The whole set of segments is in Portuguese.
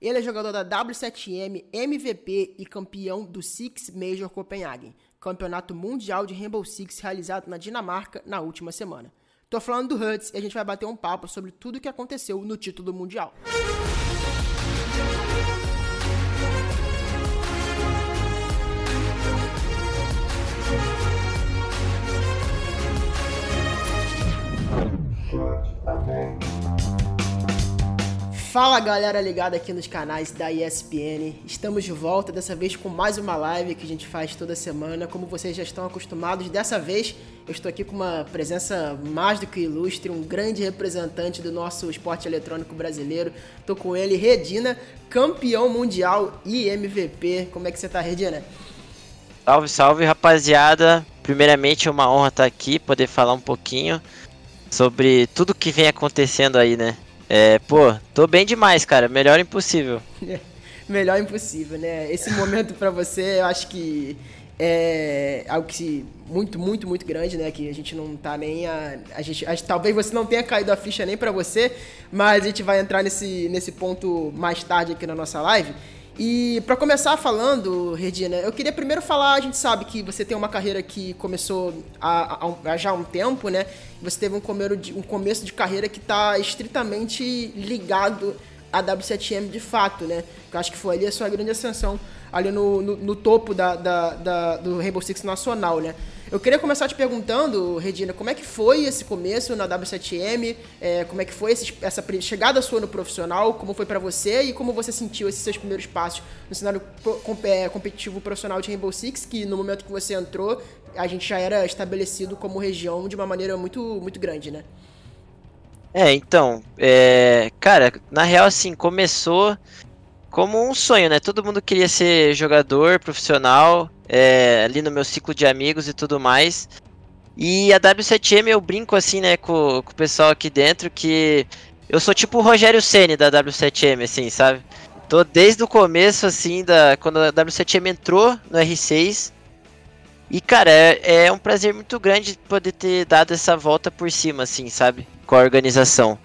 Ele é jogador da W7M, MVP e campeão do Six Major Copenhagen, campeonato mundial de Rainbow Six realizado na Dinamarca na última semana. Tô falando do Huts e a gente vai bater um papo sobre tudo o que aconteceu no título mundial. Fala galera ligada aqui nos canais da ESPN. Estamos de volta, dessa vez com mais uma live que a gente faz toda semana. Como vocês já estão acostumados, dessa vez eu estou aqui com uma presença mais do que ilustre, um grande representante do nosso esporte eletrônico brasileiro. Estou com ele, Redina, campeão mundial e MVP. Como é que você está, Redina? Salve, salve rapaziada. Primeiramente é uma honra estar aqui, poder falar um pouquinho sobre tudo que vem acontecendo aí, né? É, pô, tô bem demais, cara. Melhor impossível. Melhor impossível, né? Esse momento para você, eu acho que é algo que muito, muito, muito grande, né? Que a gente não tá nem a, a gente, a, talvez você não tenha caído a ficha nem para você, mas a gente vai entrar nesse, nesse ponto mais tarde aqui na nossa live. E para começar falando, Regina, eu queria primeiro falar, a gente sabe que você tem uma carreira que começou há, há já um tempo, né? Você teve um, um começo de carreira que está estritamente ligado à W7M de fato, né? Eu acho que foi ali a sua grande ascensão, ali no, no, no topo da, da, da, do Rainbow Six Nacional, né? Eu queria começar te perguntando, Regina, como é que foi esse começo na W7M? É, como é que foi esse, essa chegada sua no profissional? Como foi para você e como você sentiu esses seus primeiros passos no cenário é, competitivo profissional de Rainbow Six, que no momento que você entrou, a gente já era estabelecido como região de uma maneira muito, muito grande, né? É, então, é, cara, na real, assim, começou como um sonho, né? Todo mundo queria ser jogador profissional, é, ali no meu ciclo de amigos e tudo mais. E a W7M eu brinco assim, né, com, com o pessoal aqui dentro, que eu sou tipo o Rogério Ceni da W7M, assim, sabe? Tô desde o começo, assim, da quando a W7M entrou no R6. E, cara, é, é um prazer muito grande poder ter dado essa volta por cima, assim, sabe? Com a organização.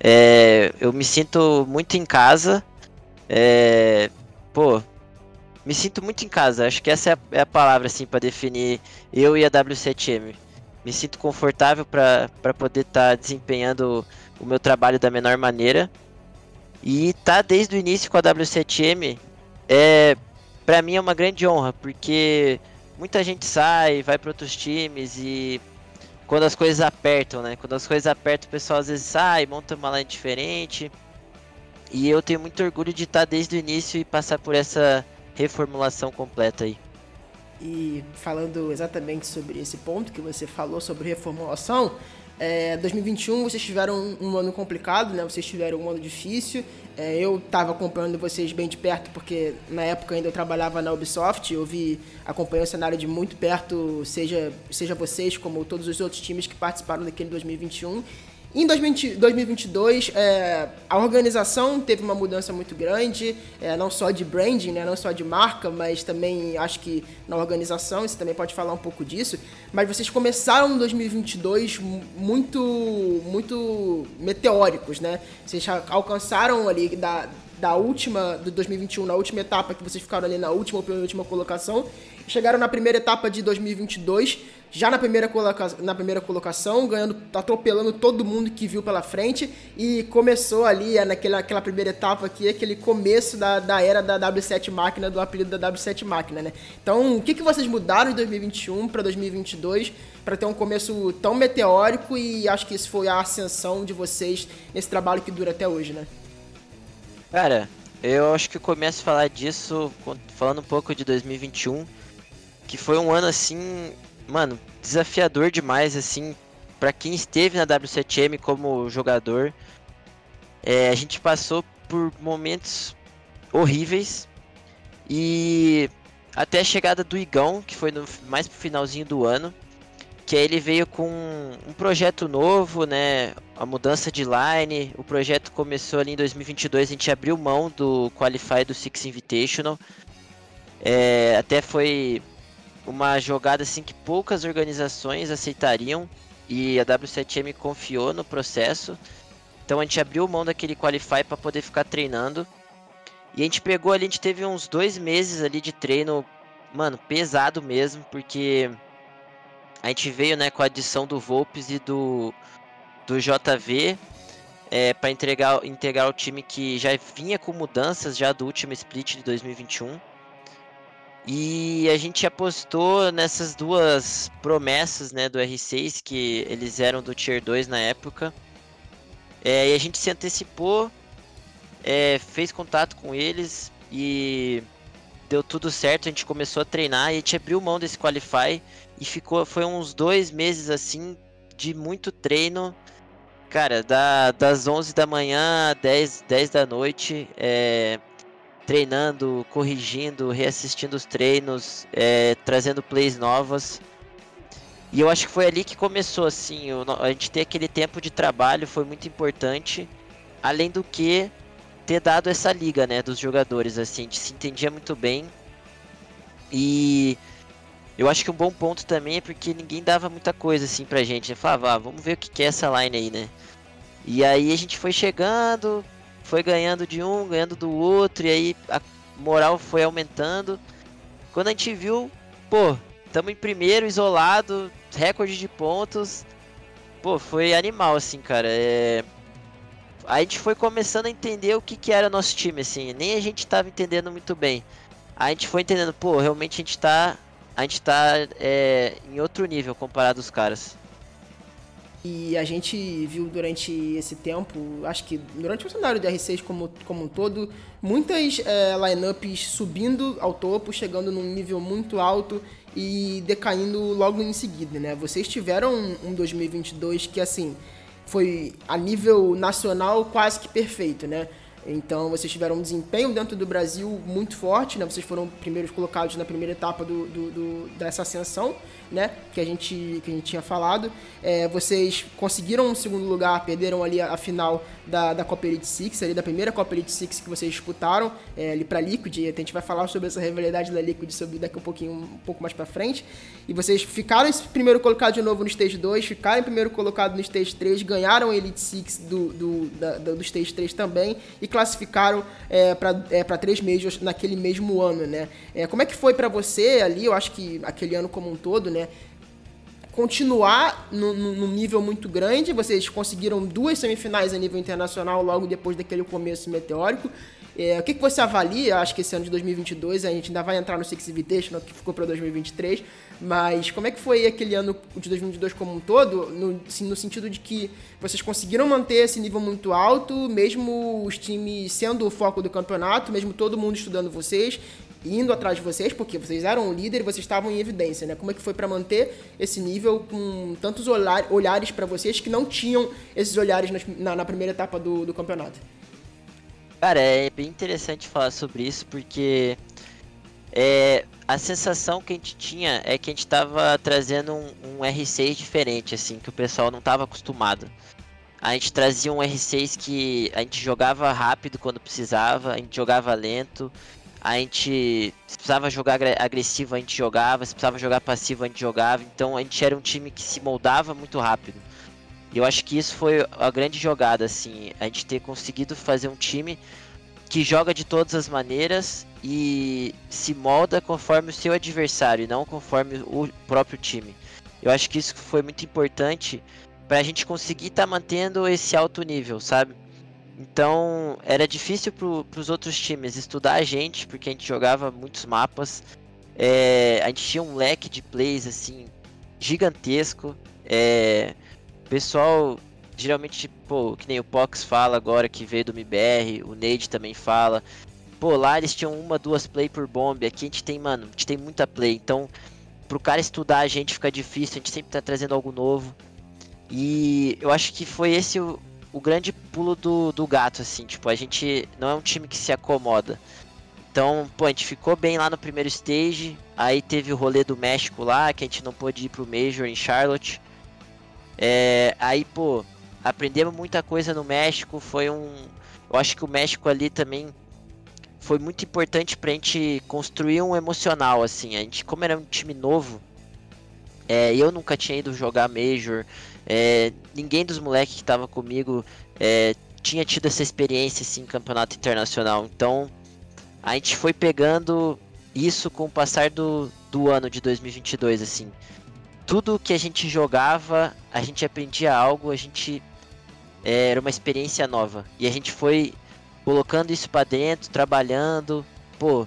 É, eu me sinto muito em casa. É, pô, me sinto muito em casa. Acho que essa é a, é palavra assim para definir eu e a W7M. Me sinto confortável para poder estar tá desempenhando o meu trabalho da menor maneira. E tá desde o início com a W7M é para mim é uma grande honra, porque muita gente sai, vai para outros times e quando as coisas apertam, né? Quando as coisas apertam, o pessoal às vezes sai, monta uma line diferente. E eu tenho muito orgulho de estar tá desde o início e passar por essa reformulação completa aí. E falando exatamente sobre esse ponto que você falou sobre reformulação, é, 2021 vocês tiveram um, um, ano complicado, né? Vocês tiveram um ano difícil. É, eu estava acompanhando vocês bem de perto porque na época ainda eu trabalhava na Ubisoft. Eu vi, acompanhei o cenário de muito perto, seja seja vocês como todos os outros times que participaram daquele 2021. Em 2022, é, a organização teve uma mudança muito grande, é, não só de branding, né, não só de marca, mas também acho que na organização, você também pode falar um pouco disso. Mas vocês começaram 2022 muito, muito meteóricos, né? Vocês alcançaram ali da, da última, do 2021, na última etapa, que vocês ficaram ali na última ou penúltima colocação, chegaram na primeira etapa de 2022 já na primeira, coloca na primeira colocação, ganhando, atropelando todo mundo que viu pela frente e começou ali é, naquela aquela primeira etapa aqui, aquele começo da, da era da W7 Máquina, do apelido da W7 Máquina, né? Então, o que, que vocês mudaram de 2021 para 2022 para ter um começo tão meteórico e acho que isso foi a ascensão de vocês nesse trabalho que dura até hoje, né? Cara, eu acho que começo a falar disso falando um pouco de 2021, que foi um ano assim mano, desafiador demais, assim, para quem esteve na W7M como jogador. É, a gente passou por momentos horríveis e até a chegada do Igão, que foi no, mais pro finalzinho do ano, que aí ele veio com um projeto novo, né? A mudança de line. O projeto começou ali em 2022, a gente abriu mão do Qualify do Six Invitational. É, até foi uma jogada assim que poucas organizações aceitariam e a W7M confiou no processo. Então a gente abriu mão daquele qualify para poder ficar treinando. E a gente pegou ali, a gente teve uns dois meses ali de treino, mano, pesado mesmo, porque a gente veio, né, com a adição do Volpes e do, do JV é, para integrar, integrar o time que já vinha com mudanças já do último split de 2021. E a gente apostou nessas duas promessas né, do R6, que eles eram do Tier 2 na época. É, e a gente se antecipou, é, fez contato com eles e deu tudo certo. A gente começou a treinar e a gente abriu mão desse Qualify e ficou, foi uns dois meses assim de muito treino. Cara, da, das 11 da manhã às 10, 10 da noite, é, treinando, corrigindo, reassistindo os treinos, é, trazendo plays novas. E eu acho que foi ali que começou, assim, o, a gente ter aquele tempo de trabalho foi muito importante. Além do que ter dado essa liga, né, dos jogadores, assim, a gente se entendia muito bem. E eu acho que um bom ponto também é porque ninguém dava muita coisa assim pra gente. Né? Falava, ah, vamos ver o que é essa line aí, né? E aí a gente foi chegando, foi ganhando de um, ganhando do outro, e aí a moral foi aumentando. Quando a gente viu, pô, estamos em primeiro, isolado, recorde de pontos. Pô, foi animal, assim, cara. É... A gente foi começando a entender o que, que era nosso time, assim. Nem a gente tava entendendo muito bem. A gente foi entendendo, pô, realmente a gente tá a gente tá é, em outro nível comparado aos caras. E a gente viu durante esse tempo, acho que durante o cenário do R6 como, como um todo, muitas é, lineups subindo ao topo, chegando num nível muito alto e decaindo logo em seguida, né? Vocês tiveram um 2022 que, assim, foi a nível nacional quase que perfeito, né? Então vocês tiveram um desempenho dentro do Brasil muito forte, né? Vocês foram primeiros colocados na primeira etapa do, do, do dessa ascensão, né? Que a gente, que a gente tinha falado. É, vocês conseguiram um segundo lugar, perderam ali a, a, final da, da Copa Elite Six, ali da primeira Copa Elite Six que vocês disputaram, é, ali para Liquid. A gente vai falar sobre essa rivalidade da Liquid sobre daqui um pouquinho, um pouco mais para frente. E vocês ficaram esse primeiro colocado de novo no Stage 2, ficaram em primeiro colocado no Stage 3, ganharam a Elite Six do, do, da, do Stage 3 também e classificaram é, para é, três Majors naquele mesmo ano, né? É, como é que foi para você ali? Eu acho que aquele ano como um todo, né? Continuar num nível muito grande. Vocês conseguiram duas semifinais a nível internacional logo depois daquele começo meteórico. É, o que, que você avalia? Acho que esse ano de 2022 a gente ainda vai entrar no Six Invitational, que ficou para 2023. Mas como é que foi aquele ano de 2022 como um todo? No, assim, no sentido de que vocês conseguiram manter esse nível muito alto, mesmo os times sendo o foco do campeonato, mesmo todo mundo estudando vocês, indo atrás de vocês, porque vocês eram o líder e vocês estavam em evidência, né? Como é que foi para manter esse nível com tantos olhar, olhares para vocês que não tinham esses olhares na, na primeira etapa do, do, campeonato? Cara, é bem interessante falar sobre isso, porque é, a sensação que a gente tinha é que a gente estava trazendo um, um, R6 diferente, assim, que o pessoal não estava acostumado. A gente trazia um R6 que a gente jogava rápido quando precisava, a gente jogava lento, a gente se precisava jogar agressivo, a gente jogava, se precisava jogar passivo, a gente jogava. Então a gente era um time que se moldava muito rápido. E eu acho que isso foi a grande jogada, assim, a gente ter conseguido fazer um time que joga de todas as maneiras e se molda conforme o seu adversário, e não conforme o próprio time. Eu acho que isso foi muito importante para a gente conseguir estar tá mantendo esse alto nível, sabe? Então era difícil para os outros times estudar a gente, porque a gente jogava muitos mapas. É, a gente tinha um leque de plays assim gigantesco. É, pessoal, geralmente, pô, que nem o Pox fala agora que veio do MBR, o Nade também fala. Pô, lá eles tinham uma, duas play por bomb. Aqui a gente tem, mano, a gente tem muita play. Então, pro cara estudar a gente fica difícil, a gente sempre tá trazendo algo novo. E eu acho que foi esse o, o grande pulo do, do gato, assim. Tipo, a gente não é um time que se acomoda. Então, pô, a gente ficou bem lá no primeiro stage. Aí teve o rolê do México lá, que a gente não pôde ir pro Major em Charlotte. É, aí, pô, aprendemos muita coisa no México. Foi um. Eu acho que o México ali também foi muito importante pra gente construir um emocional, assim. A gente, como era um time novo, é, eu nunca tinha ido jogar Major. É, ninguém dos moleques que tava comigo é, tinha tido essa experiência assim, em campeonato internacional. Então a gente foi pegando isso com o passar do, do ano de 2022, assim. Tudo que a gente jogava, a gente aprendia algo, a gente é, era uma experiência nova. E a gente foi colocando isso para dentro, trabalhando. Pô,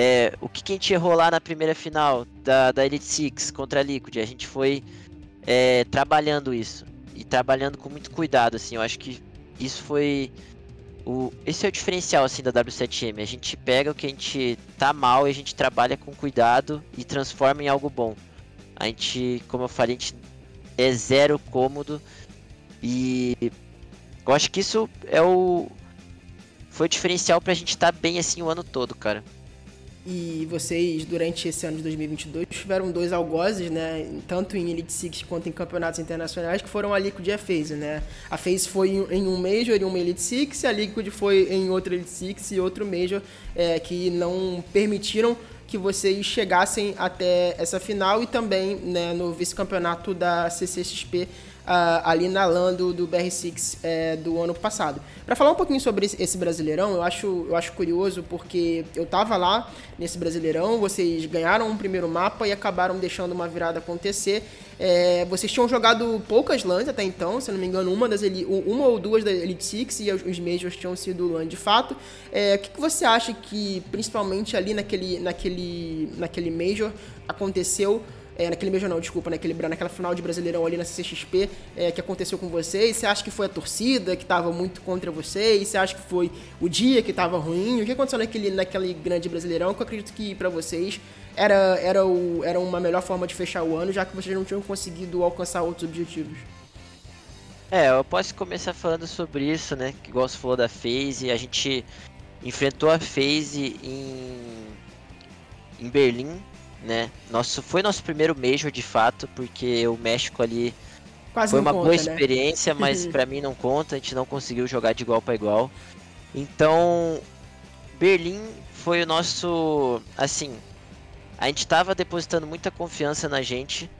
é, o que, que, a gente errou lá na primeira final da, da Elite Six contra a Liquid? A gente foi é, trabalhando isso. E trabalhando com muito cuidado, assim. Eu acho que isso foi o, esse é o diferencial assim da W7M. A gente pega o que a gente tá mal e a gente trabalha com cuidado e transforma em algo bom. A gente, como eu falei, a gente é zero cômodo e eu acho que isso é o foi o diferencial pra gente estar tá bem assim o ano todo, cara. E vocês, durante esse ano de 2022, tiveram dois algozes, né? Tanto em Elite Six quanto em campeonatos internacionais, que foram a Liquid e a FaZe, né? A FaZe foi em um Major e uma Elite Six, a Liquid foi em outra Elite Six e outro Major, é, que não permitiram que vocês chegassem até essa final e também né, no vice-campeonato da CCXP uh, ali na LAN do, do BR6 é, do ano passado. Para falar um pouquinho sobre esse, Brasileirão, eu acho, eu acho curioso porque eu tava lá nesse Brasileirão, vocês ganharam um primeiro mapa e acabaram deixando uma virada acontecer. É, vocês tinham jogado poucas LANs até então, se não me engano, uma, das uma ou duas da Elite Six e os Majors tinham sido LAN de fato. É, o que, que, você acha que, principalmente ali naquele, naquele, naquele Major, aconteceu é, naquele mesmo não, desculpa, naquele, naquela final de Brasileirão ali na CCXP é, que aconteceu com vocês? Você acha que foi a torcida que estava muito contra vocês? Você acha que foi o dia que estava ruim? O que aconteceu naquele, naquele grande Brasileirão que eu acredito que para vocês era, era, o, era uma melhor forma de fechar o ano, já que vocês não tinham conseguido alcançar outros objetivos? É, eu posso começar falando sobre isso, né? Que igual você falou da FaZe, a gente enfrentou a FaZe em, em Berlim né? Nosso, foi nosso primeiro Major de fato, porque o México ali Quase foi uma conta, boa né? experiência, né? mas para mim não conta, a gente não conseguiu jogar de igual para igual. Então, Berlim foi o nosso, assim, a gente estava depositando muita confiança na gente,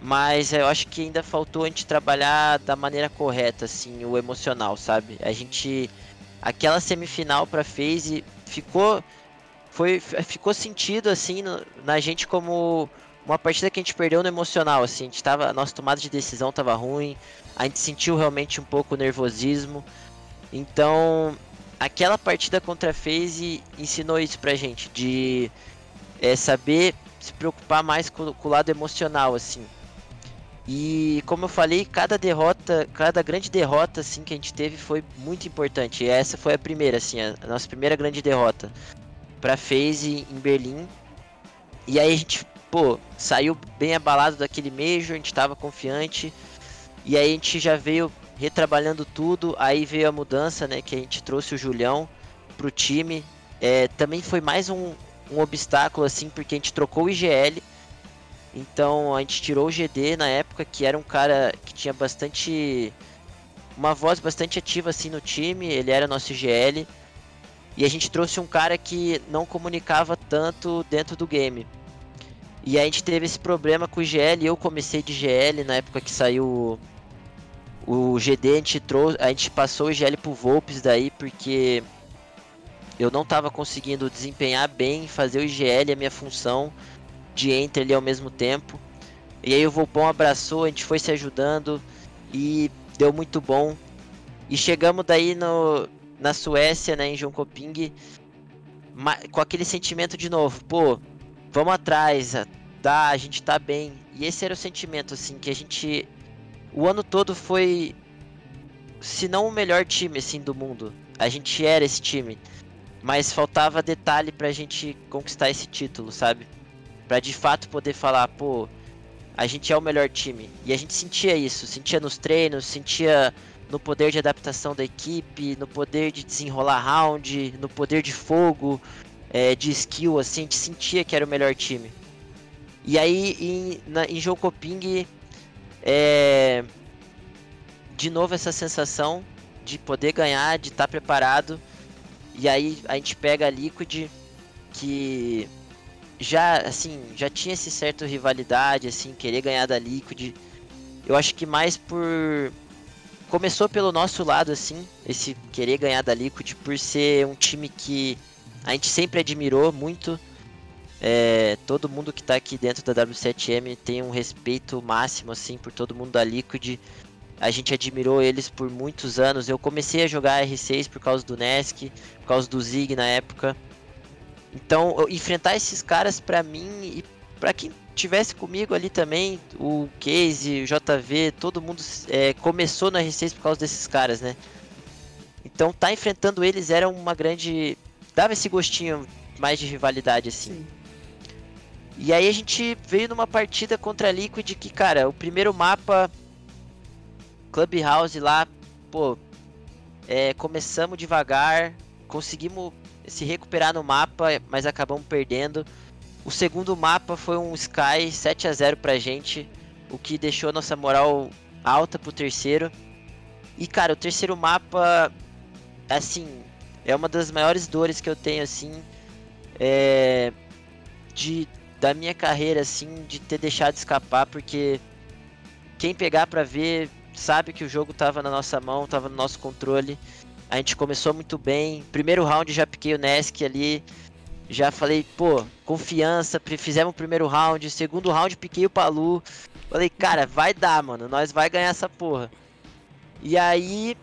mas eu acho que ainda faltou a gente trabalhar da maneira correta, assim, o emocional, sabe? A gente aquela semifinal para FaZe ficou foi ficou sentido assim no, na gente como uma partida que a gente perdeu no emocional, assim, a gente tava, a nossa tomada de decisão tava ruim, a gente sentiu realmente um pouco o nervosismo. Então, aquela partida contra a FaZe ensinou isso pra gente, de é, saber se preocupar mais com, com, o lado emocional, assim. E como eu falei, cada derrota, cada grande derrota assim que a gente teve foi muito importante. E essa foi a primeira, assim, a nossa primeira grande derrota pra FaZe em Berlim. E aí a gente, pô, saiu bem abalado daquele Major, a gente tava confiante. E aí a gente já veio retrabalhando tudo, aí veio a mudança, né, que a gente trouxe o Julião pro time. É, também foi mais um, um obstáculo, assim, porque a gente trocou o IGL. Então a gente tirou o GD na época, que era um cara que tinha bastante. Uma voz bastante ativa assim no time, ele era nosso IGL. E a gente trouxe um cara que não comunicava tanto dentro do game. E a gente teve esse problema com o GL. Eu comecei de GL na época que saiu o GD. A gente, trouxe, a gente passou o GL pro Volpes daí porque eu não estava conseguindo desempenhar bem, fazer o GL a minha função de entre ali ao mesmo tempo. E aí o Volpão abraçou, a gente foi se ajudando e deu muito bom. E chegamos daí no, na Suécia, né, em Jönköping, com aquele sentimento de novo, pô, vamos atrás, dá, a gente tá bem. E esse era o sentimento, assim, que a gente. O ano todo foi. Se não o melhor time, assim, do mundo. A gente era esse time. Mas faltava detalhe pra gente conquistar esse título, sabe? Pra de fato poder falar, pô, a gente é o melhor time. E a gente sentia isso, sentia nos treinos, sentia no poder de adaptação da equipe, no poder de desenrolar round, no poder de fogo, é, de skill, assim, a gente sentia que era o melhor time. E aí em, na, em é, de novo essa sensação de poder ganhar, de estar tá preparado. E aí a gente pega a Liquid, que já assim já tinha esse certo rivalidade, assim, querer ganhar da Liquid. Eu acho que mais por começou pelo nosso lado, assim, esse querer ganhar da Liquid por ser um time que a gente sempre admirou muito. É, todo mundo que está aqui dentro da W7M tem um respeito máximo assim por todo mundo da Liquid. A gente admirou eles por muitos anos. Eu comecei a jogar R6 por causa do Nesk, por causa do Zig na época. Então, enfrentar esses caras para mim e para quem tivesse comigo ali também, o Case, o JV, todo mundo é, começou no R6 por causa desses caras, né? Então, tá enfrentando eles era uma grande. dava esse gostinho mais de rivalidade, assim. Sim. E aí a gente veio numa partida contra a Liquid que, cara, o primeiro mapa. Clubhouse lá, pô. É, começamos devagar, conseguimos se recuperar no mapa, mas acabamos perdendo. O segundo mapa foi um Sky 7 a 0 pra gente, o que deixou nossa moral alta pro terceiro. E cara, o terceiro mapa, assim, é uma das maiores dores que eu tenho, assim, é, de da minha carreira, assim, de ter deixado escapar, porque quem pegar pra ver sabe que o jogo tava na nossa mão, tava no nosso controle. A gente começou muito bem. Primeiro round já piquei o Nesk ali. Já falei, pô, confiança. Fizemos o primeiro round. Segundo round piquei o Palu. Falei, cara, vai dar, mano. Nós vai ganhar essa porra. E aí.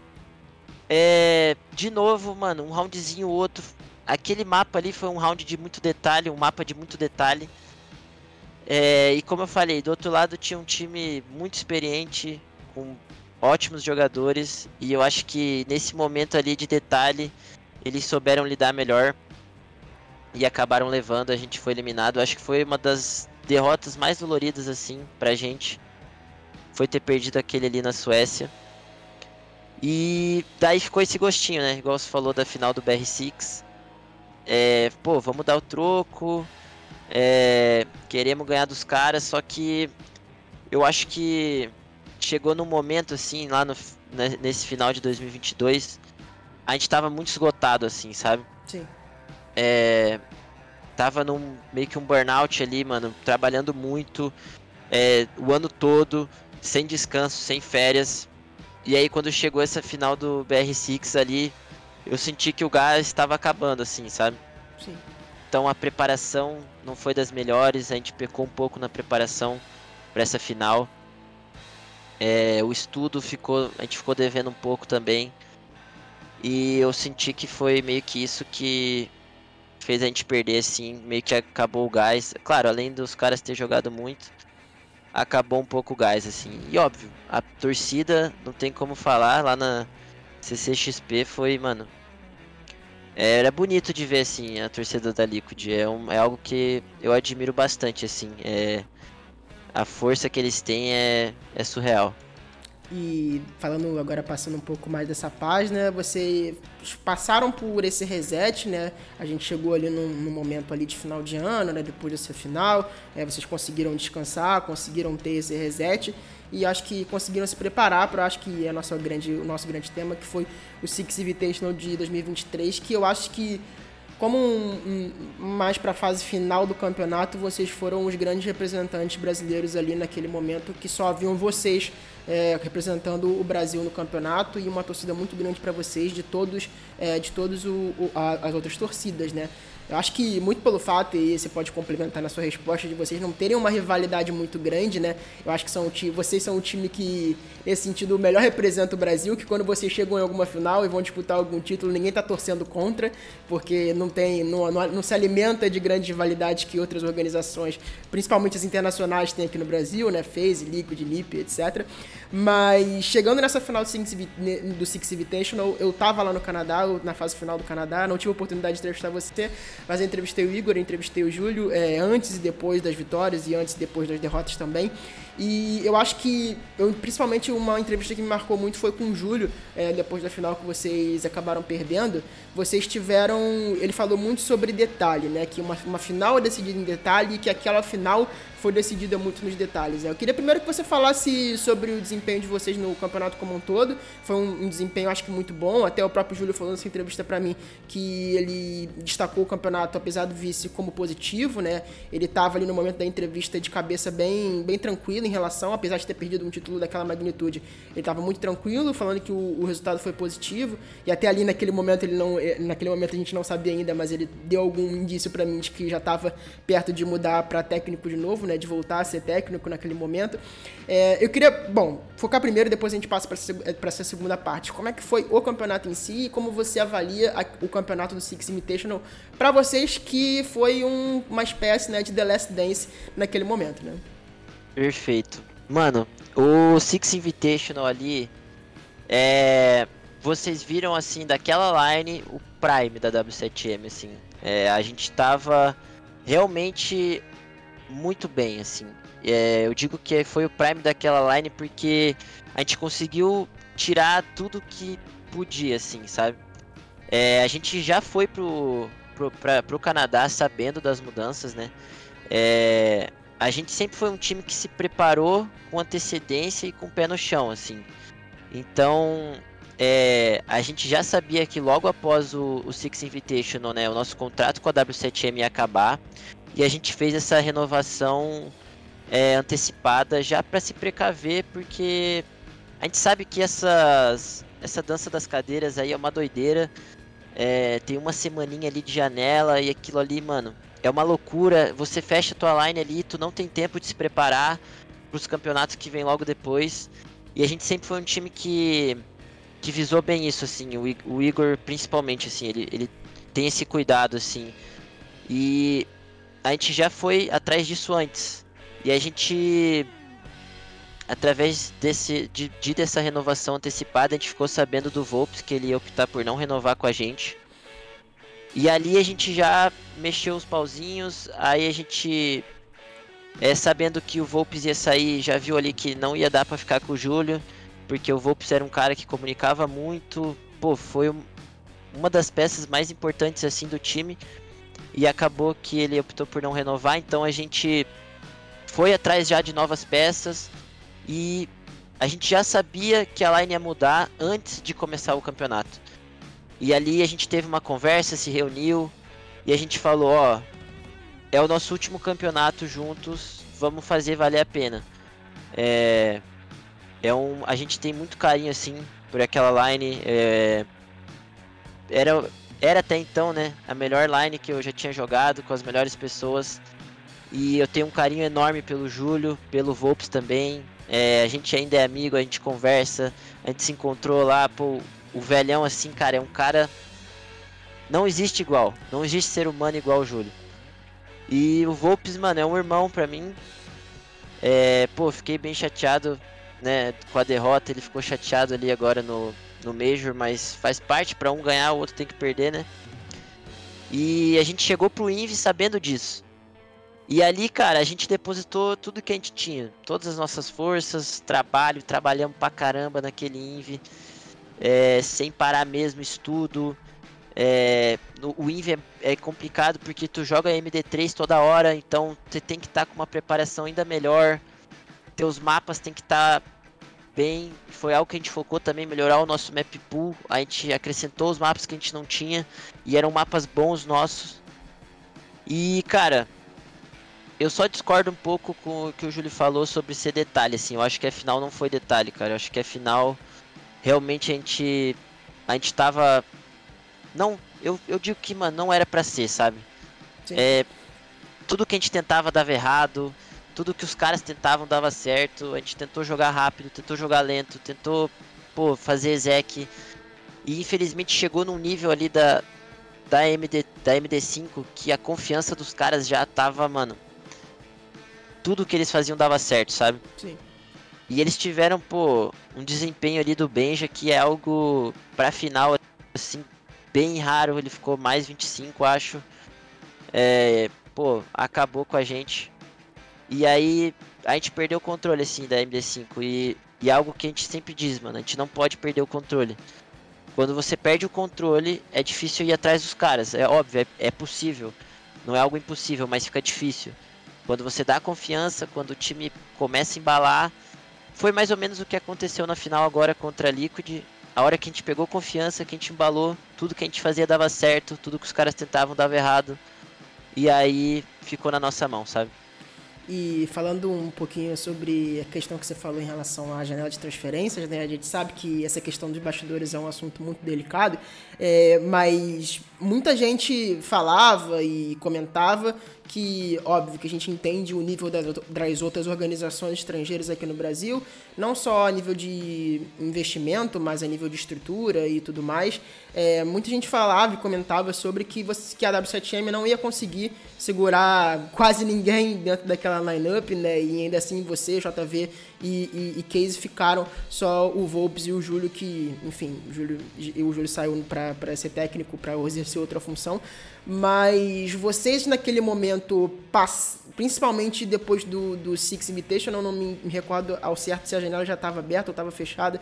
É, de novo, mano, um roundzinho outro. Aquele mapa ali foi um round de muito detalhe, um mapa de muito detalhe. É, e como eu falei, do outro lado tinha um time muito experiente, com ótimos jogadores e eu acho que nesse momento ali de detalhe eles souberam lidar melhor e acabaram levando, a gente foi eliminado. Acho que foi uma das derrotas mais doloridas assim pra gente. Foi ter perdido aquele ali na Suécia. E daí ficou esse gostinho, né? Igual você falou da final do BR6. É, pô, vamos dar o troco. É, queremos ganhar dos caras, só que eu acho que chegou num momento assim, lá no, né, nesse final de 2022, a gente tava muito esgotado assim, sabe? Sim. É, tava num meio que um burnout ali, mano, trabalhando muito é, o ano todo, sem descanso, sem férias. E aí quando chegou essa final do BR6 ali, eu senti que o gás estava acabando assim, sabe? Sim. Então a preparação não foi das melhores, a gente pecou um pouco na preparação para essa final. É, o estudo ficou, a gente ficou devendo um pouco também. E eu senti que foi meio que isso que fez a gente perder, assim, meio que acabou o gás. Claro, além dos caras ter jogado muito, acabou um pouco o gás, assim. E óbvio, a torcida, não tem como falar, lá na CCXP foi, mano. É, era bonito de ver, assim, a torcida da Liquid. É, um, é algo que eu admiro bastante, assim. É, a força que eles têm é, é surreal. E falando agora, passando um pouco mais dessa página, vocês passaram por esse reset, né? A gente chegou ali num, num momento ali de final de ano, né? Depois dessa final, é, vocês conseguiram descansar, conseguiram ter esse reset e acho que conseguiram se preparar para acho que é nosso grande, o nosso grande tema que foi o Six Invitational de 2023, que eu acho que como um, um, mais para a fase final do campeonato, vocês foram os grandes representantes brasileiros ali naquele momento que só haviam vocês é, representando o Brasil no campeonato e uma torcida muito grande para vocês de todos, é, de todos o, o, a, as outras torcidas, né? Eu acho que muito pelo fato, e você pode complementar na sua resposta, de vocês não terem uma rivalidade muito grande, né? Eu acho que são, vocês são um time que, nesse sentido, melhor representa o Brasil, que quando vocês chegam em alguma final e vão disputar algum título, ninguém tá torcendo contra, porque não tem, não, não, não se alimenta de grandes rivalidades que outras organizações, principalmente as internacionais, têm aqui no Brasil, né? FaZe, Liquid, NiP, etc. Mas chegando nessa final do Six, do Six Invitational, eu tava lá no Canadá, na fase final do Canadá, não tive oportunidade de entrevistar você, mas eu entrevistei o Igor, eu entrevistei o Júlio é, antes e depois das vitórias e antes e depois das derrotas também. E eu acho que, eu, principalmente uma entrevista que me marcou muito foi com o Júlio, é, depois da final que vocês acabaram perdendo. Vocês tiveram. Ele falou muito sobre detalhe, né? Que uma, uma final é decidida em detalhe e que aquela final foi decidida muito nos detalhes. Né? Eu queria primeiro que você falasse sobre o desempenho de vocês no campeonato como um todo. Foi um, um desempenho, acho que muito bom. Até o próprio Júlio falou nessa entrevista para mim que ele destacou o campeonato, apesar do vice, como positivo, né? Ele estava ali no momento da entrevista de cabeça bem, bem tranquilo em relação, apesar de ter perdido um título daquela magnitude, ele estava muito tranquilo, falando que o, o, resultado foi positivo. E até ali naquele momento ele não, eh, naquele momento a gente não sabia ainda, mas ele deu algum indício para mim de que já estava perto de mudar para técnico de novo, né? De voltar a ser técnico naquele momento. É, eu queria, bom, focar primeiro, depois a gente passa para essa segunda parte. Como é que foi o campeonato em si e como você avalia a, o campeonato do Six Invitational para vocês que foi um, uma espécie né, de The Last Dance naquele momento, né? Perfeito. Mano, o Six Invitational ali é. Vocês viram assim daquela line o Prime da W7M, assim. É, a gente tava realmente muito bem, assim. É, eu digo que foi o Prime daquela line porque a gente conseguiu tirar tudo que podia, assim, sabe? É, a gente já foi pro, pro, pra, pro Canadá sabendo das mudanças, né? É, a gente sempre foi um time que se preparou com antecedência e com o pé no chão, assim. Então, é, a gente já sabia que logo após o, o Six Invitational, né, o nosso contrato com a W7M ia acabar, e a gente fez essa renovação é, antecipada já para se precaver, porque a gente sabe que essas, essa dança das cadeiras aí é uma doideira. É, tem uma semaninha ali de janela e aquilo ali, mano, é uma loucura. Você fecha a tua line ali, tu não tem tempo de se preparar para os campeonatos que vem logo depois. E a gente sempre foi um time que, que visou bem isso, assim. O, o Igor, principalmente, assim, ele, ele tem esse cuidado, assim. E a gente já foi atrás disso antes. E a gente, através desse, de, de dessa renovação antecipada, a gente ficou sabendo do Volps que ele ia optar por não renovar com a gente. E ali a gente já mexeu os pauzinhos, aí a gente, é, sabendo que o Volpes ia sair, já viu ali que não ia dar para ficar com o Júlio, porque o Volpes era um cara que comunicava muito, pô, foi um, uma das peças mais importantes assim do time, e acabou que ele optou por não renovar, então a gente foi atrás já de novas peças. E a gente já sabia que a line ia mudar antes de começar o campeonato. E ali a gente teve uma conversa, se reuniu e a gente falou, ó, é o nosso último campeonato juntos, vamos fazer valer a pena. É, é um, a gente tem muito carinho assim por aquela line. É, era, era até então, né, a melhor line que eu já tinha jogado com as melhores pessoas. E eu tenho um carinho enorme pelo Júlio, pelo Volps também. É, a gente ainda é amigo, a gente conversa, a gente se encontrou lá, pô, o velhão, assim, cara, é um cara. Não existe igual. Não existe ser humano igual o Júlio. E o Volpes, mano, é um irmão pra mim. É, pô, fiquei bem chateado, né, com a derrota. Ele ficou chateado ali agora no, no Major, mas faz parte. Pra um ganhar, o outro tem que perder, né? E a gente chegou pro Invi sabendo disso. E ali, cara, a gente depositou tudo que a gente tinha. Todas as nossas forças, trabalho, trabalhamos pra caramba naquele Invi é, sem parar mesmo, estudo. É, no, o Inv é, é, complicado porque tu joga MD3 toda hora, então você tem que estar tá com uma preparação ainda melhor. Teus mapas tem que estar tá bem. Foi algo que a gente focou também, melhorar o nosso map pool. A gente acrescentou os mapas que a gente não tinha e eram mapas bons nossos. E cara, eu só discordo um pouco com o que o Júlio falou sobre ser detalhe, assim. Eu acho que a final não foi detalhe, cara. Eu acho que a final realmente a gente a gente tava não eu, eu digo que mano não era para ser sabe Sim. é tudo que a gente tentava dava errado tudo que os caras tentavam dava certo a gente tentou jogar rápido tentou jogar lento tentou pô fazer exec e infelizmente chegou num nível ali da da MD da MD5 que a confiança dos caras já tava mano tudo que eles faziam dava certo sabe Sim. E eles tiveram, pô, um desempenho ali do Benja que é algo pra final, assim, bem raro. Ele ficou mais 25, acho. É, pô, acabou com a gente. E aí a gente perdeu o controle, assim, da MD5. E, e é algo que a gente sempre diz, mano, a gente não pode perder o controle. Quando você perde o controle, é difícil ir atrás dos caras. É óbvio, é, é possível. Não é algo impossível, mas fica difícil. Quando você dá confiança, quando o time começa a embalar, foi mais ou menos o que aconteceu na final agora contra a Liquid. A hora que a gente pegou confiança, que a gente embalou, tudo que a gente fazia dava certo, tudo que os caras tentavam dava errado. E aí ficou na nossa mão, sabe? E falando um pouquinho sobre a questão que você falou em relação à janela de transferências, né? A gente sabe que essa questão dos bastidores é um assunto muito delicado, é, mas muita gente falava e comentava que, óbvio, que a gente entende o nível das, outras organizações estrangeiras aqui no Brasil, não só a nível de investimento, mas a nível de estrutura e tudo mais. É, muita gente falava e comentava sobre que, você, que a W7M não ia conseguir segurar quase ninguém dentro daquela lineup, né? E ainda assim você, JV e, e, e Case ficaram só o Volps e o Júlio, que, enfim, o Júlio, o Júlio saiu para ser técnico, para exercer outra função. Mas vocês naquele momento, principalmente depois do, do Six Invitation, eu não me recordo ao certo se a janela já estava aberta ou estava fechada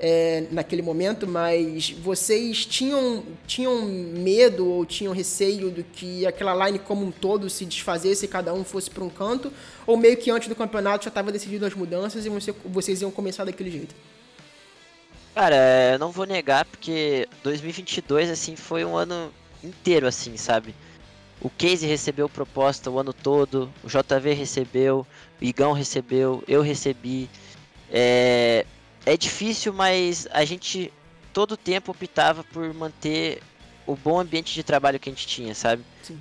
é, naquele momento, mas vocês tinham, tinham medo ou tinham receio do que aquela line como um todo se desfazesse e cada um fosse para um canto? Ou meio que antes do campeonato já estava decidido as mudanças e você, vocês iam começar daquele jeito? Cara, não vou negar porque 2022 assim foi um ano inteiro assim, sabe? O Casey recebeu proposta o ano todo, o JV recebeu, o Igão recebeu, eu recebi. É, é difícil, mas a gente todo tempo optava por manter o bom ambiente de trabalho que a gente tinha, sabe? Sim.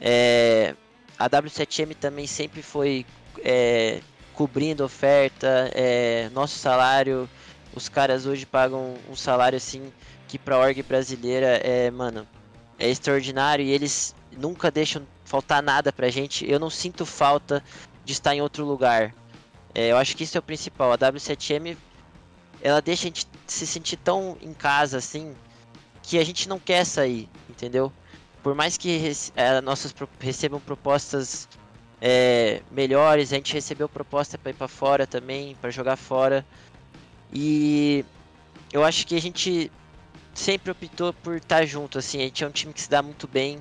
É, a W7M também sempre foi é, cobrindo oferta, é, nosso salário, os caras hoje pagam um salário assim que pra org brasileira é, mano, é extraordinário e eles nunca deixam faltar nada pra gente. Eu não sinto falta de estar em outro lugar. É, eu acho que isso é o principal. A W7M ela deixa a gente se sentir tão em casa assim que a gente não quer sair, entendeu? Por mais que é, nossas pro recebam propostas é, melhores, a gente recebeu proposta para ir para fora também, para jogar fora. E eu acho que a gente sempre optou por estar tá junto, assim, a gente é um time que se dá muito bem.